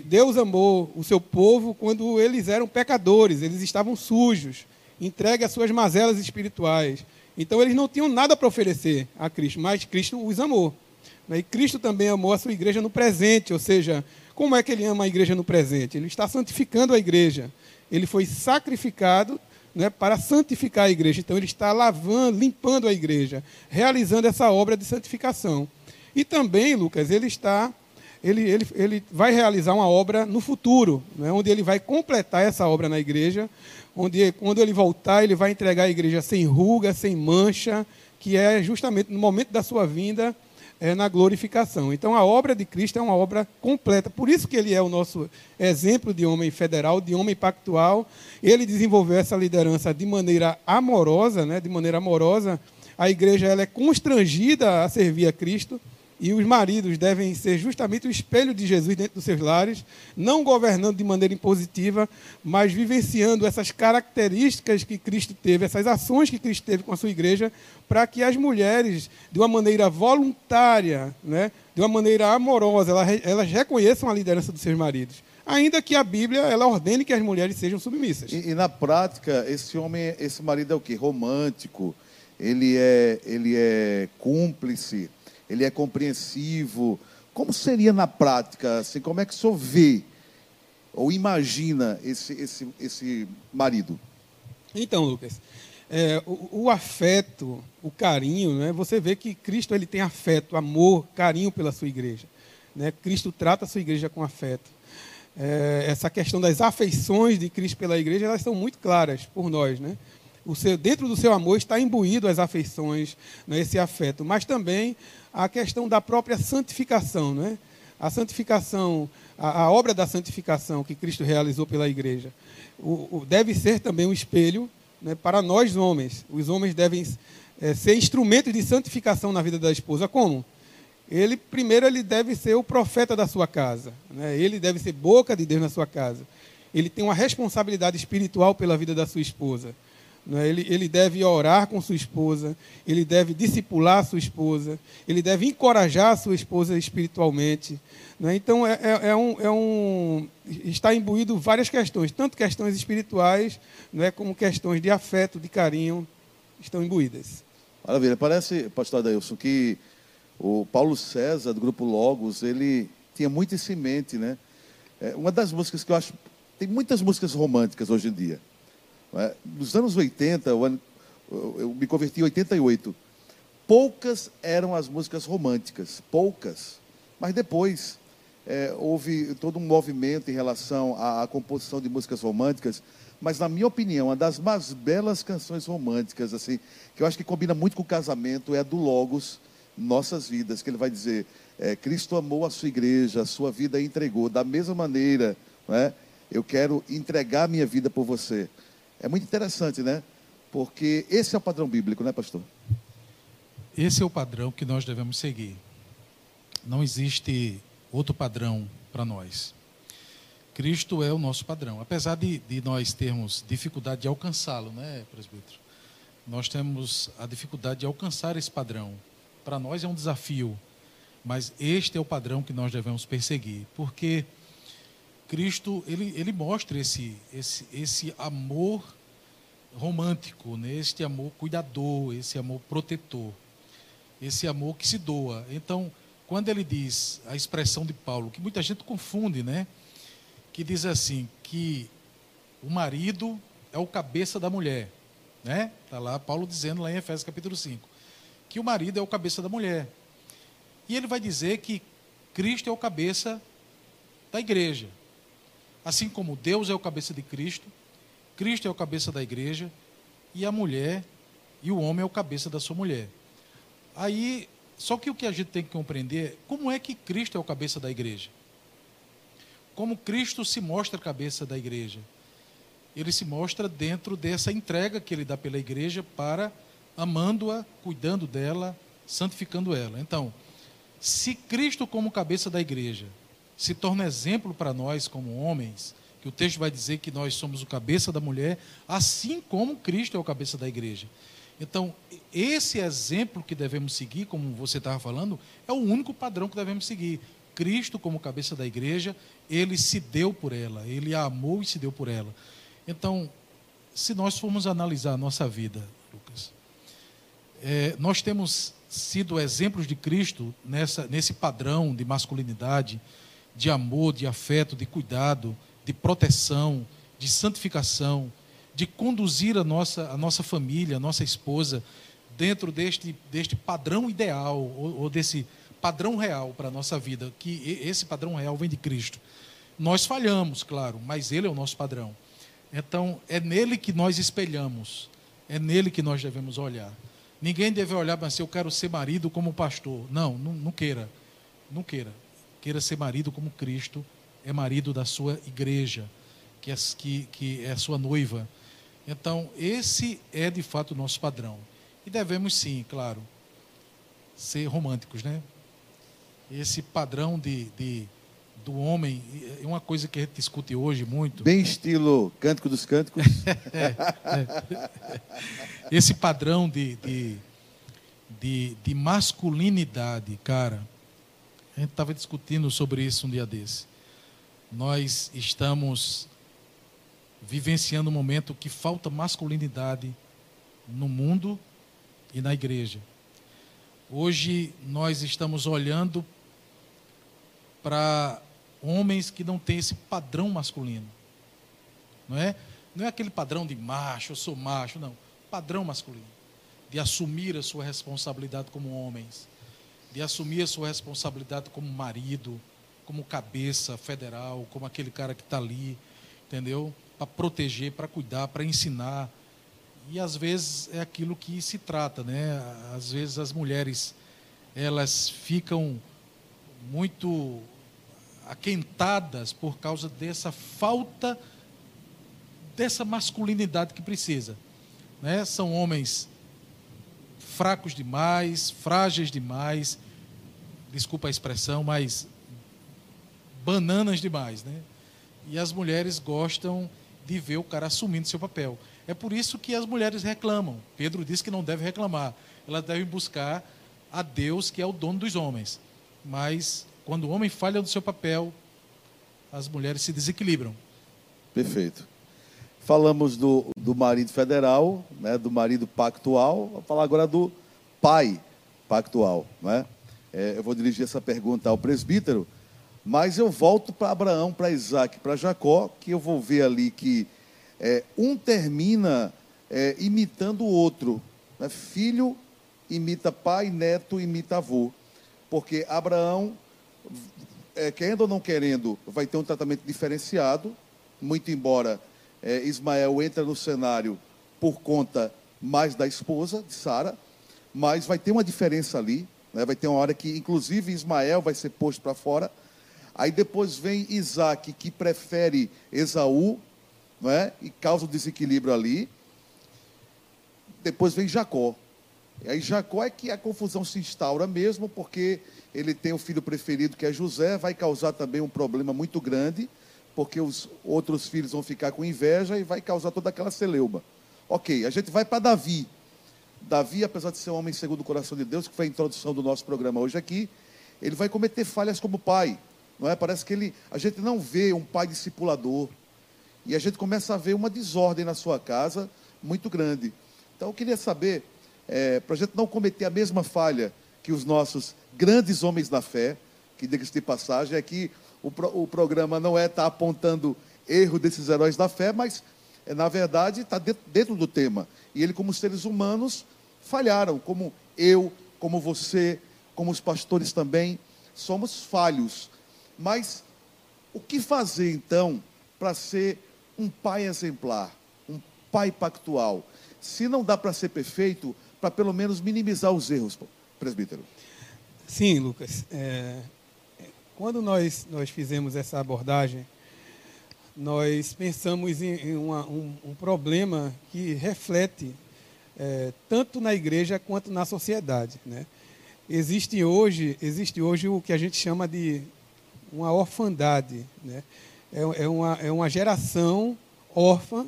Deus amou o seu povo quando eles eram pecadores, eles estavam sujos, entregue às suas mazelas espirituais. Então eles não tinham nada para oferecer a Cristo, mas Cristo os amou. Né? E Cristo também amou a sua igreja no presente, ou seja, como é que ele ama a igreja no presente? Ele está santificando a igreja. Ele foi sacrificado né, para santificar a igreja. Então, ele está lavando, limpando a igreja, realizando essa obra de santificação. E também, Lucas, ele está, ele, ele, ele vai realizar uma obra no futuro, né, onde ele vai completar essa obra na igreja, onde quando ele voltar, ele vai entregar a igreja sem ruga, sem mancha, que é justamente no momento da sua vinda, é, na glorificação. Então a obra de Cristo é uma obra completa. Por isso que ele é o nosso exemplo de homem federal, de homem pactual. Ele desenvolveu essa liderança de maneira amorosa, né? de maneira amorosa. A igreja ela é constrangida a servir a Cristo. E os maridos devem ser justamente o espelho de Jesus dentro dos seus lares, não governando de maneira impositiva, mas vivenciando essas características que Cristo teve, essas ações que Cristo teve com a sua igreja, para que as mulheres, de uma maneira voluntária, né, de uma maneira amorosa, elas, elas reconheçam a liderança dos seus maridos ainda que a Bíblia ela ordene que as mulheres sejam submissas. E, e, na prática, esse homem, esse marido é o quê? Romântico, ele é, ele é cúmplice, ele é compreensivo. Como seria na prática? Assim, como é que o senhor vê ou imagina esse, esse, esse marido? Então, Lucas, é, o, o, afeto, o carinho, né? você vê que Cristo ele tem afeto, amor, carinho pela sua igreja. Né? Cristo trata a sua igreja com afeto. É, essa questão das afeições de Cristo pela igreja, elas são muito claras por nós. Né? O seu, dentro do seu amor está imbuído as afeições, né? esse afeto, mas também a questão da própria santificação. Né? A santificação, a, a obra da santificação que Cristo realizou pela igreja, o, o, deve ser também um espelho né, para nós homens. Os homens devem é, ser instrumentos de santificação na vida da esposa. Como? Ele primeiro ele deve ser o profeta da sua casa. Né? Ele deve ser boca de Deus na sua casa. Ele tem uma responsabilidade espiritual pela vida da sua esposa. Né? Ele, ele deve orar com sua esposa, ele deve discipular sua esposa, ele deve encorajar sua esposa espiritualmente. Né? Então, é, é, é, um, é um, está imbuído várias questões, tanto questões espirituais né, como questões de afeto, de carinho, estão imbuídas. Maravilha. Parece, pastor Adailson, que o Paulo César, do grupo Logos, ele tinha muito isso em mente. Né? É, uma das músicas que eu acho. Tem muitas músicas românticas hoje em dia. É? Nos anos 80, eu, me converti em 88. Poucas eram as músicas românticas, poucas. Mas depois é, houve todo um movimento em relação à, à, composição de músicas românticas. Mas, na minha opinião, uma das mais belas canções românticas, assim, que eu acho que combina muito com o casamento, é a do Logos, Nossas Vidas, que ele vai dizer: é, Cristo amou a sua igreja, a sua vida entregou. Da mesma maneira, é, eu quero entregar a minha vida por você. É muito interessante, né? Porque esse é o padrão bíblico, né, pastor? Esse é o padrão que nós devemos seguir. Não existe outro padrão para nós. Cristo é o nosso padrão. Apesar de, de nós termos dificuldade de alcançá-lo, né, presbítero? Nós temos a dificuldade de alcançar esse padrão. Para nós é um desafio, mas este é o padrão que nós devemos perseguir, porque Cristo ele, ele mostra esse, esse, esse amor romântico, né? este amor cuidador, esse amor protetor, esse amor que se doa. Então, quando ele diz a expressão de Paulo, que muita gente confunde, né? Que diz assim, que o marido é o cabeça da mulher, né? Está lá Paulo dizendo lá em Efésios capítulo 5, que o marido é o cabeça da mulher. E ele vai dizer que Cristo é o cabeça da igreja. Assim como Deus é o cabeça de Cristo, Cristo é o cabeça da igreja, e a mulher e o homem é o cabeça da sua mulher. Aí, só que o que a gente tem que compreender é como é que Cristo é o cabeça da igreja. Como Cristo se mostra cabeça da igreja. Ele se mostra dentro dessa entrega que ele dá pela igreja para amando-a, cuidando dela, santificando ela. Então, se Cristo como cabeça da igreja se torna exemplo para nós como homens, que o texto vai dizer que nós somos o cabeça da mulher, assim como Cristo é o cabeça da igreja. Então, esse exemplo que devemos seguir, como você estava falando, é o único padrão que devemos seguir. Cristo, como cabeça da igreja, ele se deu por ela, ele a amou e se deu por ela. Então, se nós formos analisar a nossa vida, Lucas, é, nós temos sido exemplos de Cristo nessa, nesse padrão de masculinidade, de amor, de afeto, de cuidado, de proteção, de santificação, de conduzir a nossa, a nossa família, a nossa esposa, dentro deste, deste padrão ideal, ou, ou desse padrão real para a nossa vida, que esse padrão real vem de Cristo. Nós falhamos, claro, mas Ele é o nosso padrão. Então, é nele que nós espelhamos, é nele que nós devemos olhar. Ninguém deve olhar para assim, eu quero ser marido como pastor. Não, não, não queira. Não queira queira ser marido como Cristo é marido da sua igreja, que é, que, que é a sua noiva. Então, esse é de fato o nosso padrão. E devemos sim, claro, ser românticos, né? Esse padrão de, de, do homem é uma coisa que a gente discute hoje muito. Bem estilo Cântico dos Cânticos. é, é. Esse padrão de, de, de, de masculinidade, cara, a gente estava discutindo sobre isso um dia desse. Nós estamos vivenciando um momento que falta masculinidade no mundo e na igreja. Hoje nós estamos olhando para homens que não têm esse padrão masculino. Não é? Não é aquele padrão de macho, eu sou macho, não. padrão masculino, de assumir a sua responsabilidade como homens, de assumir a sua responsabilidade como marido, como cabeça federal, como aquele cara que está ali, entendeu? Para proteger, para cuidar, para ensinar. E às vezes é aquilo que se trata, né? Às vezes as mulheres elas ficam muito aquentadas por causa dessa falta dessa masculinidade que precisa. Né? São homens fracos demais, frágeis demais, desculpa a expressão, mas bananas demais. Né? E as mulheres gostam de ver o cara assumindo seu papel. É por isso que as mulheres reclamam. Pedro diz que não deve reclamar. Elas devem buscar a Deus, que é o dono dos homens. Mas quando o homem falha do seu papel, as mulheres se desequilibram. Perfeito. Falamos do, do marido federal, né, do marido pactual, vou falar agora do pai pactual. Né? É, eu vou dirigir essa pergunta ao presbítero, mas eu volto para Abraão, para Isaac, para Jacó, que eu vou ver ali que é, um termina é, imitando o outro. Né? Filho imita pai, neto imita avô. Porque Abraão é, querendo ou não querendo, vai ter um tratamento diferenciado, muito embora é, Ismael entre no cenário por conta mais da esposa de Sara, mas vai ter uma diferença ali, né? vai ter uma hora que, inclusive, Ismael vai ser posto para fora. Aí depois vem Isaac, que prefere Esaú, não é? e causa o um desequilíbrio ali. Depois vem Jacó. E aí Jacó é que a confusão se instaura mesmo, porque ele tem o filho preferido que é José, vai causar também um problema muito grande, porque os outros filhos vão ficar com inveja e vai causar toda aquela celeuma. Ok, a gente vai para Davi. Davi, apesar de ser um homem segundo o coração de Deus, que foi a introdução do nosso programa hoje aqui, ele vai cometer falhas como pai. Não é? Parece que ele, a gente não vê um pai discipulador. E a gente começa a ver uma desordem na sua casa muito grande. Então eu queria saber, é, para a gente não cometer a mesma falha que os nossos grandes homens da fé, que diga-se de passagem, é que o, pro, o programa não é estar tá apontando erro desses heróis da fé, mas, na verdade, está dentro, dentro do tema. E ele, como seres humanos, falharam, como eu, como você, como os pastores também, somos falhos. Mas o que fazer, então, para ser um pai exemplar, um pai pactual? Se não dá para ser perfeito, para pelo menos minimizar os erros, presbítero. Sim, Lucas. É, quando nós, nós fizemos essa abordagem, nós pensamos em, em uma, um, um, problema que reflete é, tanto na igreja quanto na sociedade. Né? Existe, hoje, existe hoje o que a gente chama de uma orfandade. Né? É, é, uma, é uma geração órfã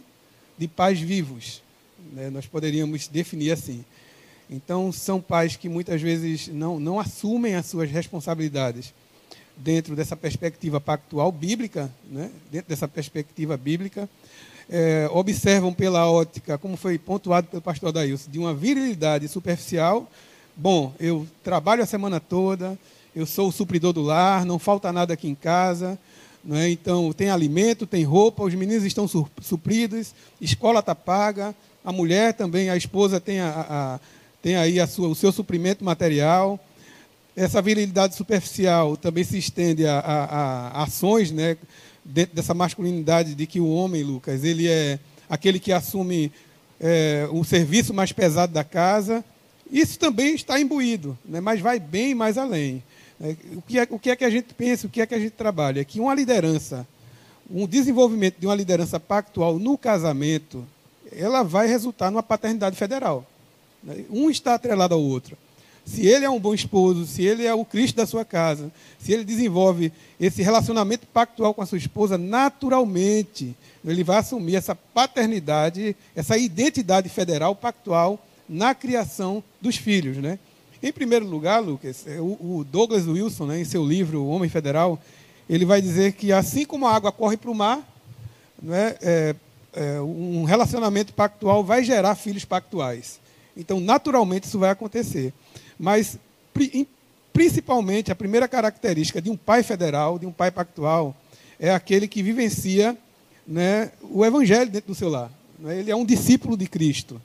de pais vivos. Né? Nós poderíamos definir assim. Então, são pais que muitas vezes não, não assumem as suas responsabilidades dentro dessa perspectiva pactual bíblica, né? dentro dessa perspectiva bíblica, é, observam pela ótica, como foi pontuado pelo pastor Daílson, de uma virilidade superficial. Bom, eu trabalho a semana toda, eu sou o supridor do lar, não falta nada aqui em casa, é? então tem alimento, tem roupa, os meninos estão supridos, escola está paga, a mulher também, a esposa tem a, a tem aí sua, o seu suprimento material. Essa virilidade superficial também se estende a, a, a, ações, né, dentro dessa masculinidade de que o homem, Lucas, ele é aquele que assume é, o serviço mais pesado da casa. Isso também está imbuído, né, mas vai bem mais além. É, o, que é, o que é que a gente pensa, o que é que a gente trabalha? É que uma liderança, um desenvolvimento de uma liderança pactual no casamento, ela vai resultar numa paternidade federal. Um está atrelado ao outro. Se ele é um bom esposo, se ele é o Cristo da sua casa, se ele desenvolve esse relacionamento pactual com a sua esposa, naturalmente ele vai assumir essa paternidade, essa identidade federal pactual na criação dos filhos. Né? Em primeiro lugar, Lucas, é, o Douglas Wilson, né, em seu livro O Homem Federal, ele vai dizer que assim como a água corre para o mar, né, é, é, um relacionamento pactual vai gerar filhos pactuais. Então, naturalmente, isso vai acontecer. Mas, principalmente, a primeira característica de um pai federal, de um pai pactual, é aquele que vivencia né, o evangelho dentro do seu lar. Né? Ele é um discípulo de Cristo.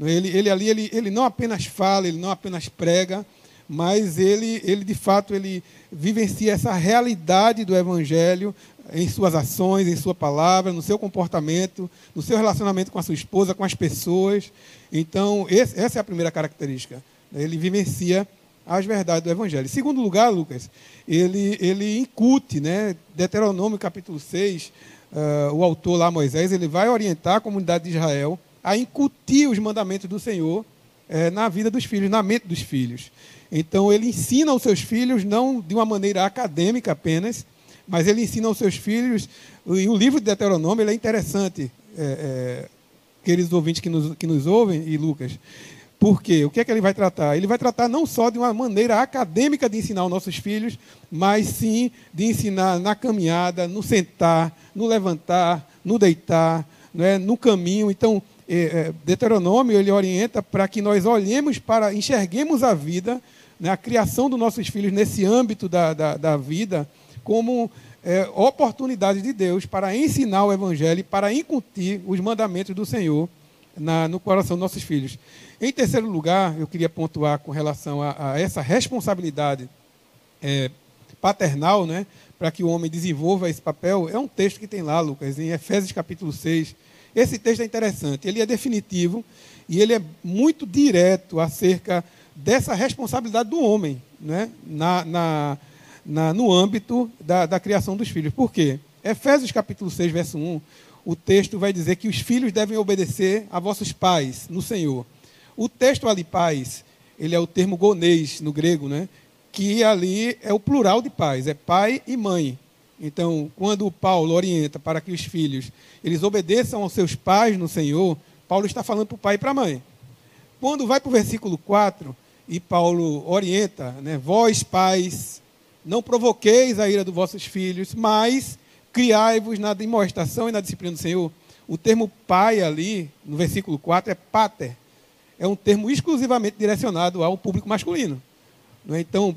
Ele, ele ali ele, ele não apenas fala, ele não apenas prega, mas ele, ele de fato ele vivencia essa realidade do Evangelho em suas ações, em sua palavra, no seu comportamento, no seu relacionamento com a sua esposa, com as pessoas. Então, esse, essa é a primeira característica. Ele vivencia as verdades do Evangelho. Em segundo lugar, Lucas, ele, ele incute, né? Deuteronômio capítulo 6, uh, ah, o autor lá, Moisés, ele vai orientar a comunidade de Israel a incutir os mandamentos do Senhor eh, na vida dos filhos, na mente dos filhos. Então, ele ensina aos seus filhos, não de uma maneira acadêmica apenas, mas ele ensina aos seus filhos, e o livro de Deuteronômio é interessante, é, é, queridos ouvintes que nos, que nos ouvem, e Lucas, por quê? O que é que ele vai tratar? Ele vai tratar não só de uma maneira acadêmica de ensinar os nossos filhos, mas sim de ensinar na caminhada, no sentar, no levantar, no deitar, é? no caminho. Então, é, é, Deuteronômio ele orienta para que nós olhemos para, enxerguemos a vida, né, a criação dos nossos filhos nesse âmbito da, da, da vida, como é, oportunidade de Deus para ensinar o Evangelho, para incutir os mandamentos do Senhor na, no coração dos nossos filhos. Em terceiro lugar, eu queria pontuar com relação a, a essa responsabilidade é, paternal, né, para que o homem desenvolva esse papel, é um texto que tem lá, Lucas, em Efésios capítulo 6. Esse texto é interessante, ele é definitivo e ele é muito direto acerca dessa responsabilidade do homem né, na, na, na no âmbito da, da criação dos filhos. Por quê? Efésios capítulo 6, verso 1, o texto vai dizer que os filhos devem obedecer a vossos pais no Senhor. O texto ali, pais, ele é o termo gonês no grego, né? que ali é o plural de pais, é pai e mãe. Então, quando Paulo orienta para que os filhos eles obedeçam aos seus pais no Senhor, Paulo está falando para o pai e para a mãe. Quando vai para o versículo 4, e Paulo orienta, né, vós pais, não provoqueis a ira dos vossos filhos, mas criai-vos na demonstração e na disciplina do Senhor. O termo pai ali, no versículo 4, é pater. É um termo exclusivamente direcionado ao público masculino. É? Então,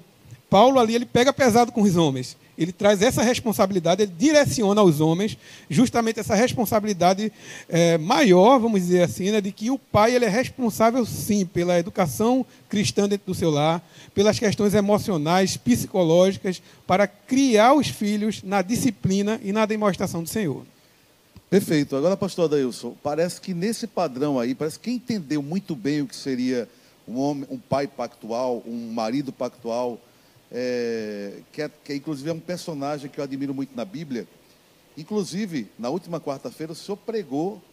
Paulo ali ele pega pesado com os homens ele traz essa responsabilidade, ele direciona aos homens justamente essa responsabilidade é, maior, vamos dizer assim, né, de que o pai ele é responsável sim pela educação cristã dentro do seu lar, pelas questões emocionais, psicológicas, para criar os filhos na disciplina e na demonstração do Senhor. Perfeito. Agora, pastor Adailson, parece que nesse padrão aí, parece que entendeu muito bem o que seria um homem, um pai pactual, um marido pactual, é, que, é, que é, inclusive é um personagem que eu admiro muito na Bíblia. Inclusive, na última quarta-feira, o senhor pregou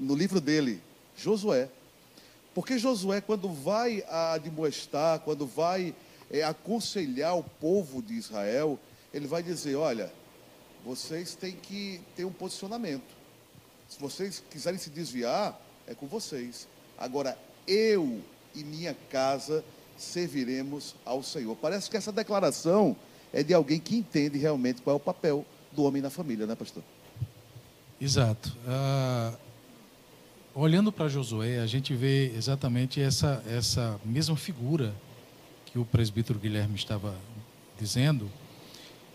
no livro dele, Josué. Porque Josué, quando vai admoestar, quando vai é, aconselhar o povo de Israel, ele vai dizer: olha, vocês têm que ter um posicionamento. Se vocês quiserem se desviar, é com vocês. Agora, eu e minha casa serviremos ao Senhor. Parece que essa declaração é de alguém que entende realmente qual é o papel do homem na família, né, pastor? Exato. Ah, olhando para Josué, a gente vê exatamente essa, essa mesma figura que o presbítero Guilherme estava dizendo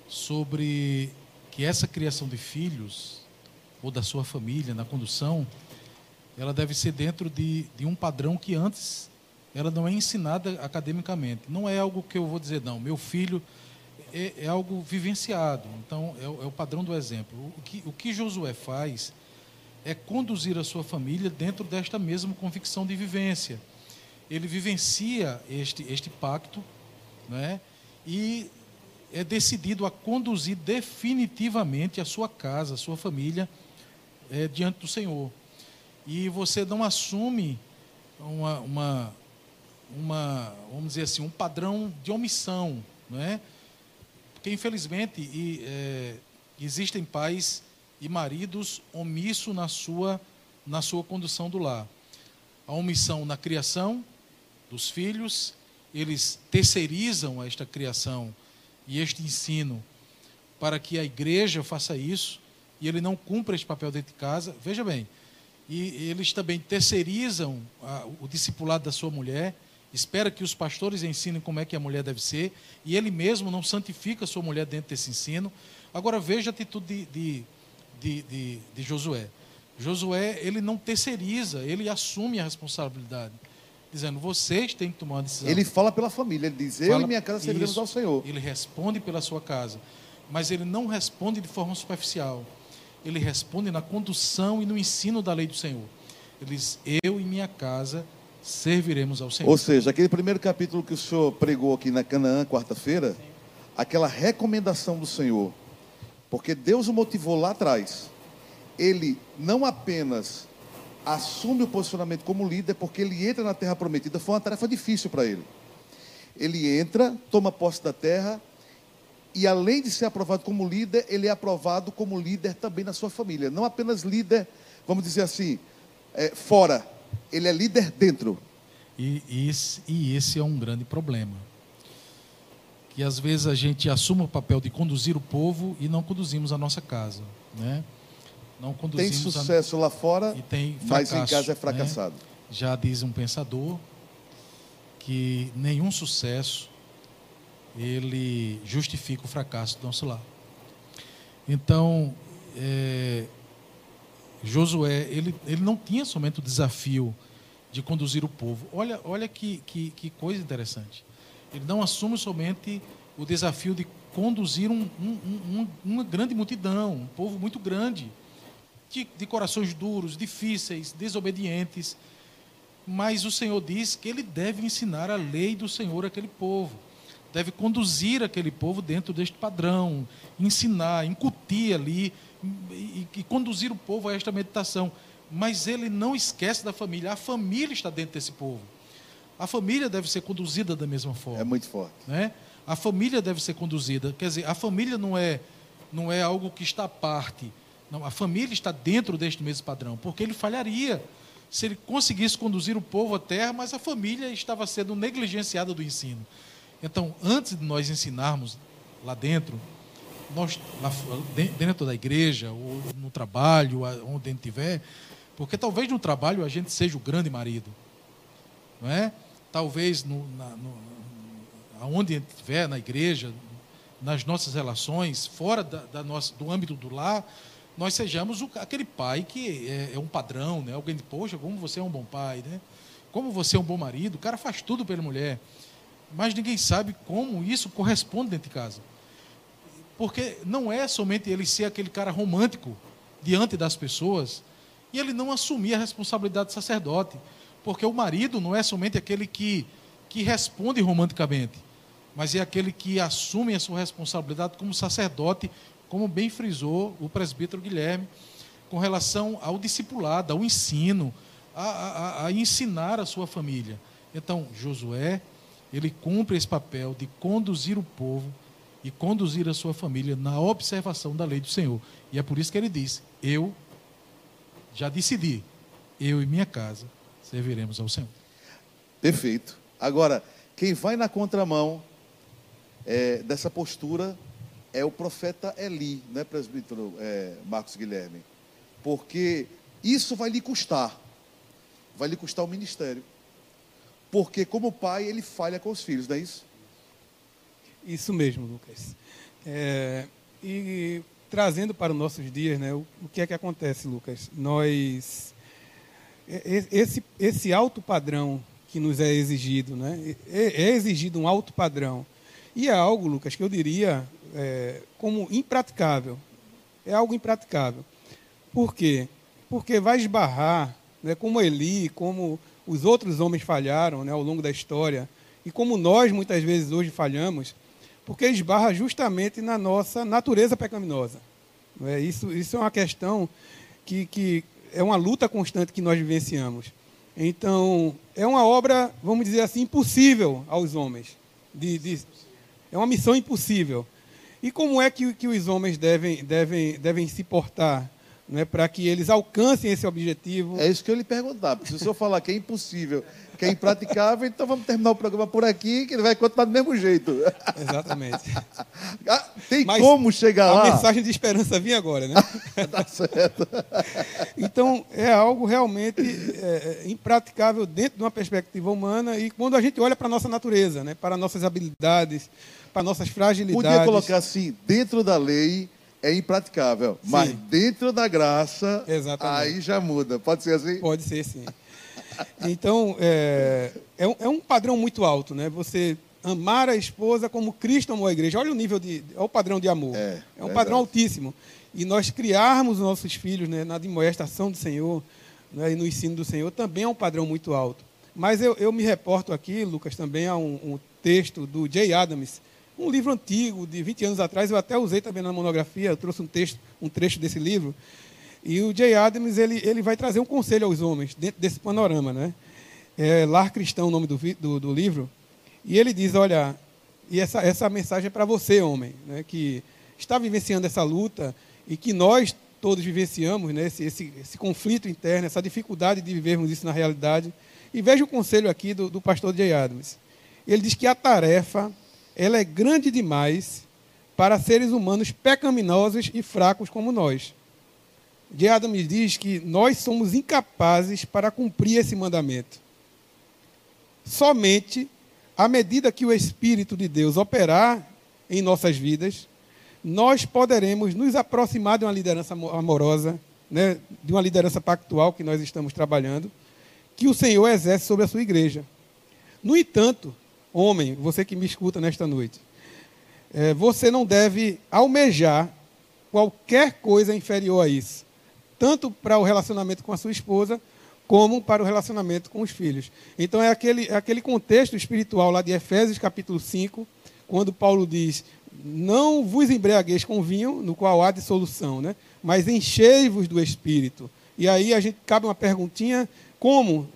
sobre que essa criação de filhos ou da sua família na condução, ela deve ser dentro de, de um padrão que antes ela não é ensinada academicamente. Não é algo que eu vou dizer, não, meu filho é, é algo vivenciado. Então, é, é, o padrão do exemplo. O que, o que Josué faz é conduzir a sua família dentro desta mesma convicção de vivência. Ele vivencia este, este pacto né, e é decidido a conduzir definitivamente a sua casa, a sua família é, diante do Senhor. E você não assume uma, uma, uma, vamos dizer assim, um padrão de omissão, não é? Porque infelizmente e, é, existem pais e maridos omissos na sua na sua condução do lar. A omissão na criação dos filhos, eles terceirizam esta criação e este ensino para que a igreja faça isso e ele não cumpra este papel dentro de casa. Veja bem, e eles também terceirizam a, o discipulado da sua mulher espera que os pastores ensinem como é que a mulher deve ser, e ele mesmo não santifica a sua mulher dentro desse ensino. Agora veja a atitude de, de, de, de, Josué. Josué, ele não terceiriza, ele assume a responsabilidade. Dizendo, vocês têm que tomar uma decisão. Ele fala pela família, ele diz, eu Fala- e minha casa serviremos Isso. ao Senhor. Ele responde pela sua casa. Mas ele não responde de forma superficial. Ele responde na condução e no ensino da lei do Senhor. Ele diz, eu e minha casa serviremos ao Senhor. Ou seja, aquele primeiro capítulo que o senhor pregou aqui na Canaã, quarta-feira, aquela recomendação do Senhor, porque Deus o motivou lá atrás. Ele não apenas assume o posicionamento como líder, porque ele entra na terra prometida, foi uma tarefa difícil para ele. Ele entra, toma posse da terra, e além de ser aprovado como líder, ele é aprovado como líder também na sua família. Não apenas líder, vamos dizer assim, é, fora, ele é líder dentro. E, e esse, e esse é um grande problema. Que às vezes a gente assume o papel de conduzir o povo e não conduzimos a nossa casa. Né? Tem conduzimos a- sucesso lá fora, mas em casa é né? fracassado. Já diz um pensador que nenhum sucesso ele justifica o fracasso do nosso lar. Então, é, Josué, ele, ele não tinha somente o desafio de conduzir o povo. Olha, olha que, que, que coisa interessante. Ele não assume somente o desafio de conduzir um- um- um- uma grande multidão, um povo muito grande, de, de corações duros, difíceis, desobedientes. Mas o Senhor diz que ele deve ensinar a lei do Senhor àquele povo. Deve conduzir aquele povo dentro deste padrão, ensinar, incutir ali e, e conduzir o povo a esta meditação. Mas ele não esquece da família. A família está dentro desse povo. A família deve ser conduzida da mesma forma É muito forte. né? A família deve ser conduzida. Quer dizer, a família não é, não é algo que está à parte. Não, a família está dentro deste mesmo padrão, porque ele falharia se ele conseguisse conduzir o povo à terra, mas a família estava sendo negligenciada do ensino. Então, antes de nós ensinarmos lá dentro, nós, lá dentro da igreja, ou no trabalho, onde a gente estiver, porque talvez no trabalho a gente seja o grande marido, não é? Talvez no, na, no, aonde a gente estiver, na igreja, nas nossas relações, fora da, da nossa, do âmbito do lar, nós sejamos o- aquele pai que é, é um padrão, né? Alguém diz, poxa, como você é um bom pai, né? Como você é um bom marido, o cara faz tudo pela mulher. Mas ninguém sabe como isso corresponde dentro de casa. Porque não é somente ele ser aquele cara romântico diante das pessoas e ele não assumir a responsabilidade de sacerdote. Porque o marido não é somente aquele que, que responde romanticamente, mas é aquele que assume a sua responsabilidade como sacerdote, como bem frisou o presbítero Guilherme, com relação ao discipulado, ao ensino, a, a- a ensinar a sua família. Então, Josué, ele cumpre esse papel de conduzir o povo e conduzir a sua família na observação da lei do Senhor. E é por isso que ele diz: Eu já decidi, eu e minha casa serviremos ao Senhor. Perfeito. Agora, quem vai na contramão é, dessa postura é o profeta Eli, né, presbítero é, Marcos Guilherme? Porque isso vai lhe custar. Vai lhe custar o ministério. Porque, como pai, ele falha com os filhos, não é isso? Isso mesmo, Lucas. É, e trazendo para os nossos dias, né, o, o que é que acontece, Lucas? Nós, e- e- esse, esse alto padrão que nos é exigido, né, é, é exigido um alto padrão. E é algo, Lucas, que eu diria é, como impraticável. É algo impraticável. Por quê? Porque vai esbarrar, né, como Eli, como os outros homens falharam né, ao longo da história, e como nós muitas vezes hoje falhamos, porque esbarra justamente na nossa natureza pecaminosa. Não é? Isso, isso é uma questão que, que é uma luta constante que nós vivenciamos. Então, é uma obra, vamos dizer assim, impossível aos homens. De, de- é uma missão impossível. E como é que, que os homens devem, devem, devem se portar né, para que eles alcancem esse objetivo? É isso que eu lhe perguntar. Porque se o senhor falar que é impossível, que é impraticável, então vamos terminar o programa por aqui, que ele vai continuar do mesmo jeito. Exatamente. Ah, Tem Mas como chegar A lá? mensagem de esperança vinha agora, né? tá certo. Então, é algo realmente é, é, impraticável dentro de uma perspectiva humana e quando a gente olha para a nossa natureza, né, para nossas habilidades, para nossas fragilidades. Podia colocar assim, dentro da lei, é impraticável. Sim. Mas dentro da graça, Exatamente. aí já muda. Pode ser assim? Pode ser, sim. Então, é, é, um, é um padrão muito alto, né? Você amar a esposa como Cristo amou a igreja. Olha o nível de. Olha o padrão de amor. É, é um verdade. padrão altíssimo. E nós criarmos nossos filhos né, na admoestação do Senhor né, e no ensino do Senhor também é um padrão muito alto. Mas eu, eu me reporto aqui, Lucas, também a um, um texto do Jay Adams, um livro antigo, de 20 anos atrás, eu até usei também na monografia, eu trouxe um texto, um trecho desse livro. E o Jay Adams ele, ele vai trazer um conselho aos homens dentro desse panorama, né? É Lar Cristão, o nome do, do, do livro. E ele diz, olha, e essa, essa mensagem é para você, homem, né, que está vivenciando essa luta e que nós todos vivenciamos, né, esse, esse, esse conflito interno, essa dificuldade de vivermos isso na realidade. E veja o conselho aqui do, do pastor Jay Adams. Ele diz que a tarefa ela é grande demais para seres humanos pecaminosos e fracos como nós. De Adams diz que nós somos incapazes para cumprir esse mandamento. Somente à medida que o Espírito de Deus operar em nossas vidas, nós poderemos nos aproximar de uma liderança amorosa, né, de uma liderança pactual que nós estamos trabalhando, que o Senhor exerce sobre a sua igreja. No entanto, homem, você que me escuta nesta noite, é, você não deve almejar qualquer coisa inferior a isso, tanto para o relacionamento com a sua esposa, como para o relacionamento com os filhos. Então, é aquele, é aquele contexto espiritual lá de Efésios capítulo 5, quando Paulo diz: Não vos embriagueis com vinho, no qual há dissolução, né? mas enchei-vos do espírito. E aí a gente cabe uma perguntinha: como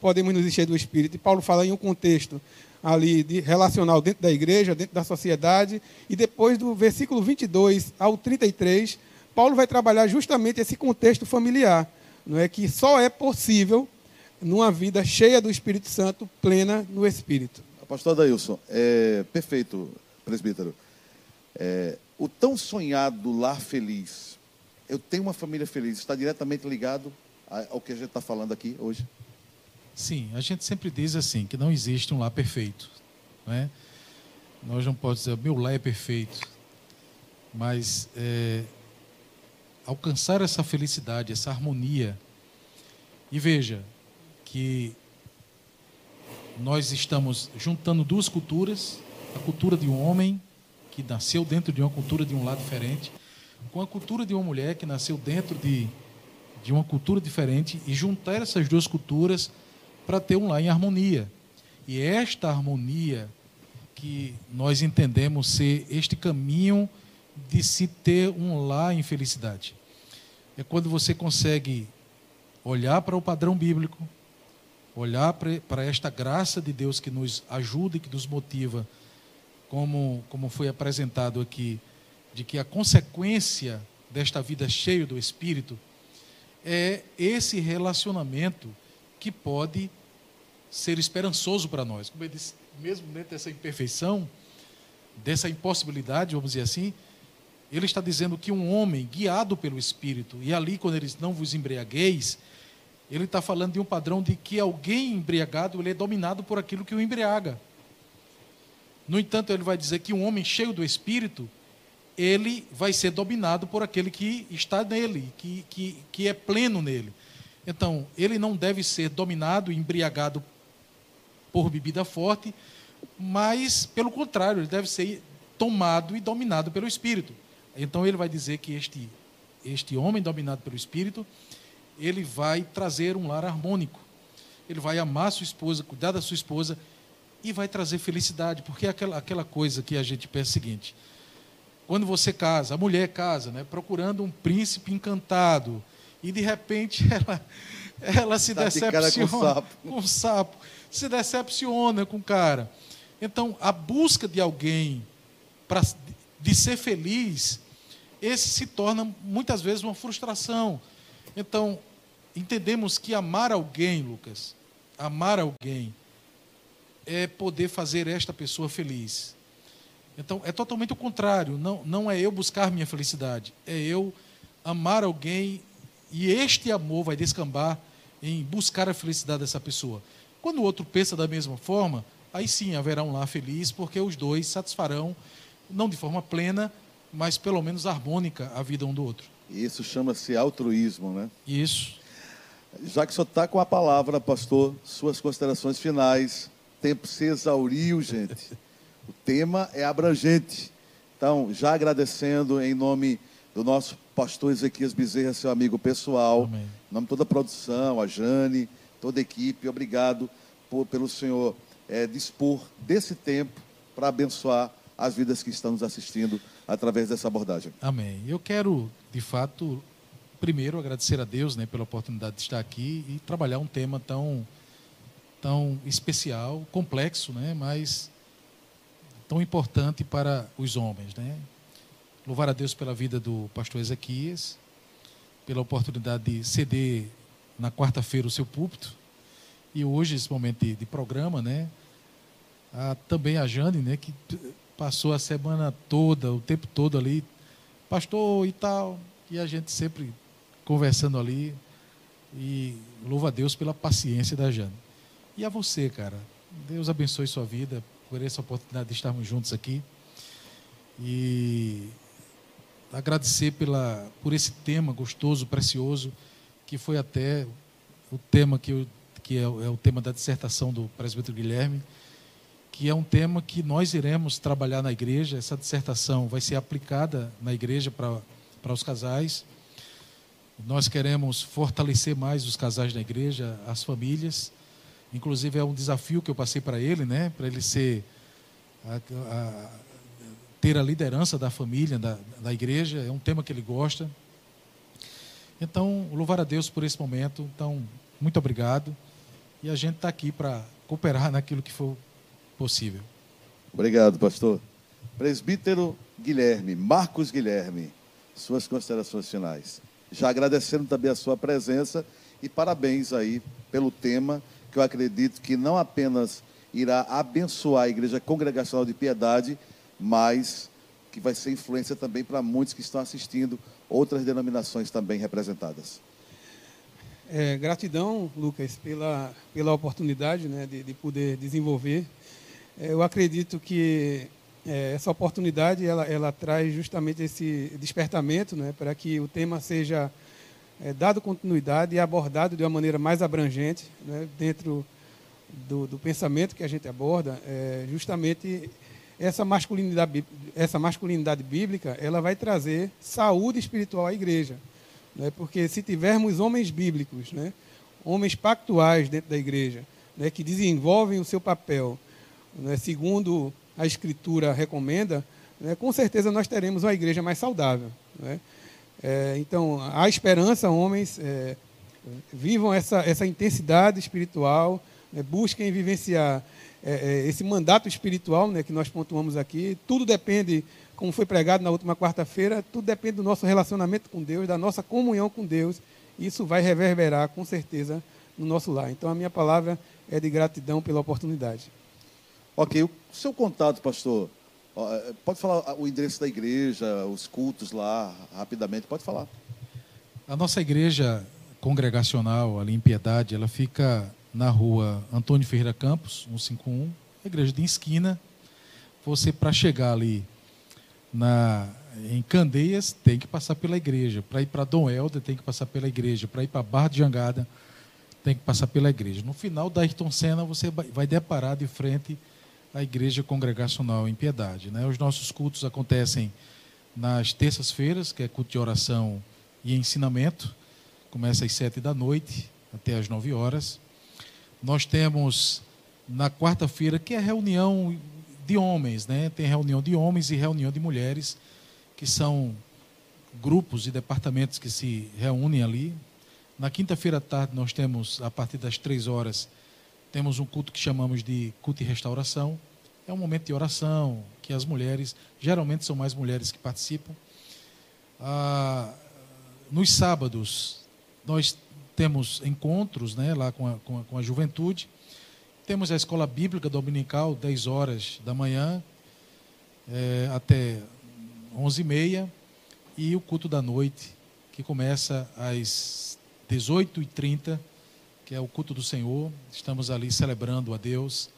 podemos nos encher do espírito? E Paulo fala em um contexto ali de relacional dentro da igreja, dentro da sociedade, e depois do versículo 22 ao 33, Paulo vai trabalhar justamente esse contexto familiar, não é que só é possível numa vida cheia do Espírito Santo, plena no Espírito. Pastor Adailson, é, perfeito, presbítero. É, o tão sonhado lar feliz, eu tenho uma família feliz, está diretamente ligado ao que a gente está falando aqui hoje? Sim, a gente sempre diz assim, que não existe um lar perfeito. Não é? Nós não podemos dizer, meu lar é perfeito. Mas é, alcançar essa felicidade, essa harmonia. E veja que nós estamos juntando duas culturas, a cultura de um homem que nasceu dentro de uma cultura de um lar diferente, com a cultura de uma mulher que nasceu dentro de, de uma cultura diferente e juntar essas duas culturas para ter um lar em harmonia. E esta harmonia que nós entendemos ser este caminho de se ter um lar em felicidade. É quando você consegue olhar para o padrão bíblico, olhar para esta graça de Deus que nos ajuda e que nos motiva, como, como foi apresentado aqui, de que a consequência desta vida cheia do Espírito é esse relacionamento que pode ser esperançoso para nós. Como eu disse, mesmo dentro dessa imperfeição, dessa impossibilidade, vamos dizer assim, ele está dizendo que um homem guiado pelo Espírito, e ali, quando ele diz não vos embriagueis, ele está falando de um padrão de que alguém embriagado ele é dominado por aquilo que o embriaga. No entanto, ele vai dizer que um homem cheio do Espírito, ele vai ser dominado por aquele que está nele, que, que, que é pleno nele. Então, ele não deve ser dominado, embriagado por bebida forte, mas, pelo contrário, ele deve ser tomado e dominado pelo Espírito. Então ele vai dizer que este, este homem dominado pelo Espírito, ele vai trazer um lar harmônico. Ele vai amar sua esposa, cuidar da sua esposa e vai trazer felicidade, porque é aquela, aquela coisa que a gente pensa o seguinte: quando você casa, a mulher casa, né, procurando um príncipe encantado, e de repente ela, ela se tá decepciona de com, sapo. com o sapo, se decepciona com o cara. Então, a busca de alguém para de ser feliz, esse se torna muitas vezes uma frustração. Então, entendemos que amar alguém, Lucas, amar alguém é poder fazer esta pessoa feliz. Então, é totalmente o contrário. Não, não é eu buscar minha felicidade, é eu amar alguém e este amor vai descambar em buscar a felicidade dessa pessoa. Quando o outro pensa da mesma forma, aí sim haverá um lar feliz, porque os dois satisfarão não de forma plena, mas pelo menos harmônica a vida um do outro. Isso chama-se altruísmo, né? Isso. Já que senhor está com a palavra, pastor, suas considerações finais. Tempo se exauriu, gente. O tema é abrangente. Então, já agradecendo em nome do nosso pastor Ezequias Bezerra, seu amigo pessoal, Amém. em nome de toda a produção, a Jane, toda a equipe, obrigado por, pelo senhor é, dispor desse tempo para abençoar as vidas que estão nos assistindo através dessa abordagem. Amém. Eu quero, de fato, primeiro agradecer a Deus né, pela oportunidade de estar aqui e trabalhar um tema tão, tão especial, complexo, né, mas tão importante para os homens. Né? Louvar a Deus pela vida do pastor Ezequias, pela oportunidade de ceder na quarta-feira o seu púlpito e hoje esse momento de, de programa, né? A, também a Jane, né, que passou a semana toda, o tempo todo ali, pastor e tal, e a gente sempre conversando ali e louva a Deus pela paciência da Jane. E a você, cara, Deus abençoe sua vida por essa oportunidade de estarmos juntos aqui e agradecer pela por esse tema gostoso, precioso, que foi até o tema que eu que é, é o tema da dissertação do presbítero Guilherme, que é um tema que nós iremos trabalhar na igreja. Essa dissertação vai ser aplicada na igreja para, os casais. Nós queremos fortalecer mais os casais na igreja, as famílias. Inclusive é um desafio que eu passei para ele, né? Para ele ser a, a, ter a liderança da família, da, da igreja. É um tema que ele gosta. Então, louvar a Deus por esse momento. Então, muito obrigado. E a gente está aqui para cooperar naquilo que for possível. Obrigado, pastor. Presbítero Guilherme, Marcos Guilherme, suas considerações finais. Já agradecendo também a sua presença e parabéns aí pelo tema, que eu acredito que não apenas irá abençoar a Igreja Congregacional de Piedade, mas que vai ser influência também para muitos que estão assistindo, outras denominações também representadas. É, gratidão, Lucas, pela, pela oportunidade né, de, de poder desenvolver. É, eu acredito que é, essa oportunidade ela, ela traz justamente esse despertamento né, para que o tema seja é, dado continuidade e abordado de uma maneira mais abrangente né, dentro do, do, pensamento que a gente aborda. É, justamente essa masculinidade, essa masculinidade bíblica ela vai trazer saúde espiritual à igreja. Né? Porque se tivermos homens bíblicos, né? homens pactuais dentro da igreja, né? que desenvolvem o seu papel, né? segundo a Escritura recomenda, né? com certeza nós teremos uma igreja mais saudável. Né? É, então, há esperança, homens, é, vivam essa, essa intensidade espiritual, né? busquem vivenciar é, é esse mandato espiritual né? que nós pontuamos aqui. Tudo depende como foi pregado na última quarta-feira, tudo depende do nosso relacionamento com Deus, da nossa comunhão com Deus. Isso vai reverberar, com certeza, no nosso lar. Então, a minha palavra é de gratidão pela oportunidade. Ok. O seu contato, pastor, é, pode falar o endereço da igreja, os cultos lá, rapidamente, pode falar. A nossa igreja congregacional, ali em Piedade, ela fica na rua Antônio Ferreira Campos, 151, igreja de esquina. Você, para chegar ali na, em Candeias, tem que passar pela igreja. Para ir para Dom Helder, tem que passar pela igreja. Para ir para Barra de Jangada, tem que passar pela igreja. No final da Ayrton Senna, você vai deparar de frente à igreja congregacional em Piedade. Né? Os nossos cultos acontecem nas terças-feiras, que é culto de oração e ensinamento. Começa às sete da noite até às nove horas. Nós temos na quarta-feira, que é reunião de homens, né? Tem reunião de homens e reunião de mulheres, que são grupos e departamentos que se reúnem ali. Na quinta-feira à tarde nós temos, a partir das três horas, temos um culto que chamamos de culto e restauração. É um momento de oração, que as mulheres, geralmente são mais mulheres que participam. Ah, nos sábados, nós temos encontros né, lá com a, com a, com a juventude. Temos a escola bíblica dominical, 10 horas da manhã é, até 11h30, e o culto da noite, que começa às 18h30, que é o culto do Senhor. Estamos ali celebrando a Deus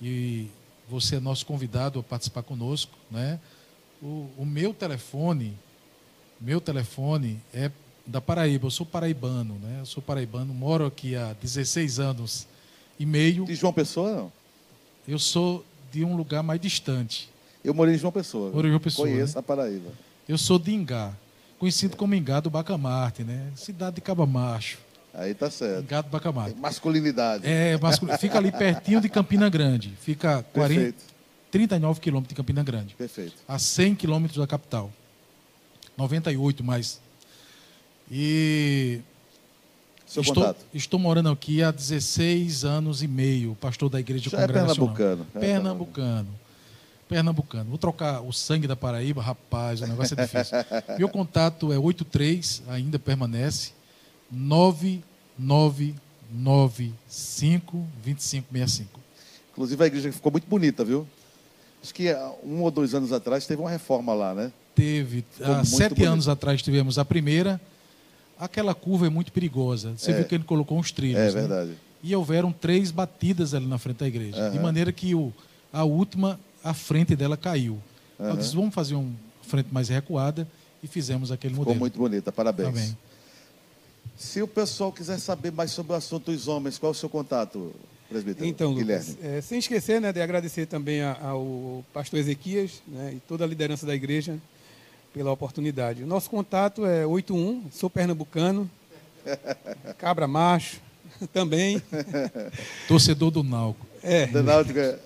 e você é nosso convidado a participar conosco. Né? O, o meu telefone, meu telefone é da Paraíba. Eu sou paraibano, né? Eu sou paraibano, moro aqui há 16 anos e meio. De João Pessoa, não? Eu sou de um lugar mais distante. Eu morei em João Pessoa. Morei em João Pessoa. Conheço né? a Paraíba. Eu sou de Ingá, conhecido como Ingá do Bacamarte, né? Cidade de Caba Macho. Aí tá certo. Ingá do Bacamarte. Tem masculinidade. É, masculino. fica ali pertinho de Campina Grande. Fica 40, Perfeito. 39 quilômetros de Campina Grande. Perfeito. A 100 quilômetros da capital. 98 mais. E Seu estou, contato. estou morando aqui há 16 anos e meio, pastor da igreja Já é congregacional. pernambucano. É Pernambucano. Pernambucano. Vou trocar o sangue da Paraíba, rapaz, o negócio é difícil. Meu contato é 83, ainda permanece, 9995 2565. Inclusive a igreja ficou muito bonita, viu? Acho que há um ou dois anos atrás teve uma reforma lá, né? Teve, Ficou há sete bonito. anos atrás tivemos a primeira. Aquela curva é muito perigosa. Você É. viu que ele colocou uns trilhos. É né? verdade. E houveram três batidas ali na frente da igreja. De Aham. maneira que o, a última, a frente dela caiu. Eu Aham. disse, vamos fazer uma frente mais recuada e fizemos aquele Ficou modelo. muito bonita, parabéns. Se o pessoal quiser saber mais sobre o assunto dos homens, qual é o seu contato, presbítero? Então, Guilherme. Lucas, é, sem esquecer né, de agradecer também ao pastor Ezequias né, e toda a liderança da igreja pela oportunidade. O nosso contato é 81, sou pernambucano, cabra macho também. Torcedor do Nalco. É, Da Náutica,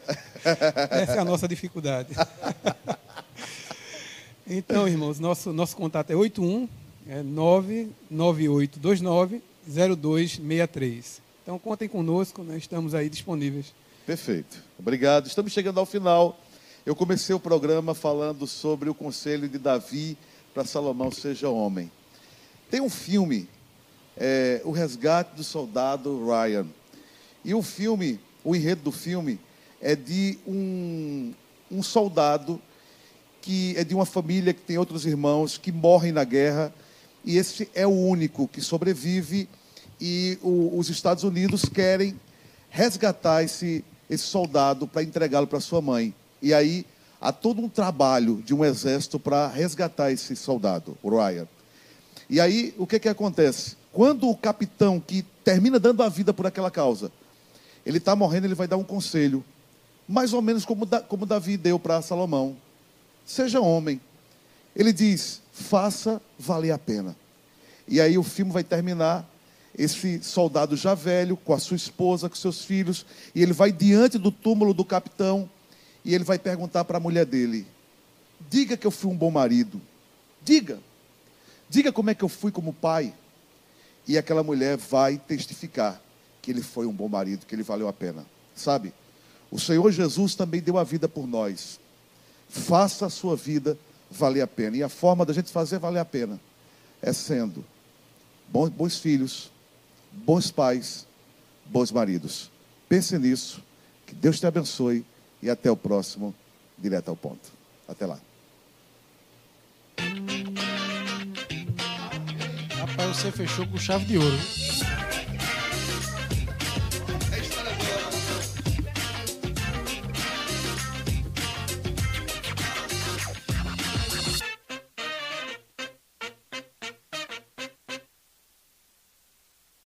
essa é a nossa dificuldade. Então, irmãos, nosso, nosso contato é 81 é 99829 0263. Então, contem conosco, né, estamos aí disponíveis. Perfeito. Obrigado. Estamos chegando ao final. Eu comecei o programa falando sobre o conselho de Davi para Salomão seja homem. Tem um filme, é, O Resgate do Soldado Ryan. E o filme, o enredo do filme, é de um, um soldado que é de uma família que tem outros irmãos que morrem na guerra e esse é o único que sobrevive e o- os Estados Unidos querem resgatar esse, esse soldado para entregá-lo para sua mãe. E aí há todo um trabalho de um exército para resgatar esse soldado, o Ryan. E aí o que, que acontece? Quando o capitão que termina dando a vida por aquela causa, ele está morrendo, ele vai dar um conselho, mais ou menos como, Da- como Davi deu para Salomão seja homem. Ele diz: faça valer a pena. E aí o filme vai terminar. Esse soldado já velho, com a sua esposa, com seus filhos, e ele vai diante do túmulo do capitão e ele vai perguntar para a mulher dele: Diga que eu fui um bom marido. Diga. Diga como é que eu fui como pai. E aquela mulher vai testificar que ele foi um bom marido, que ele valeu a pena. Sabe? O Senhor Jesus também deu a vida por nós faça a sua vida valer a pena. E a forma da gente fazer valer a pena é sendo bons, bons filhos, bons pais, bons maridos. Pense nisso. Que Deus te abençoe e até o próximo Direto ao Ponto. Até lá. Rapaz, você fechou com chave de ouro. viu?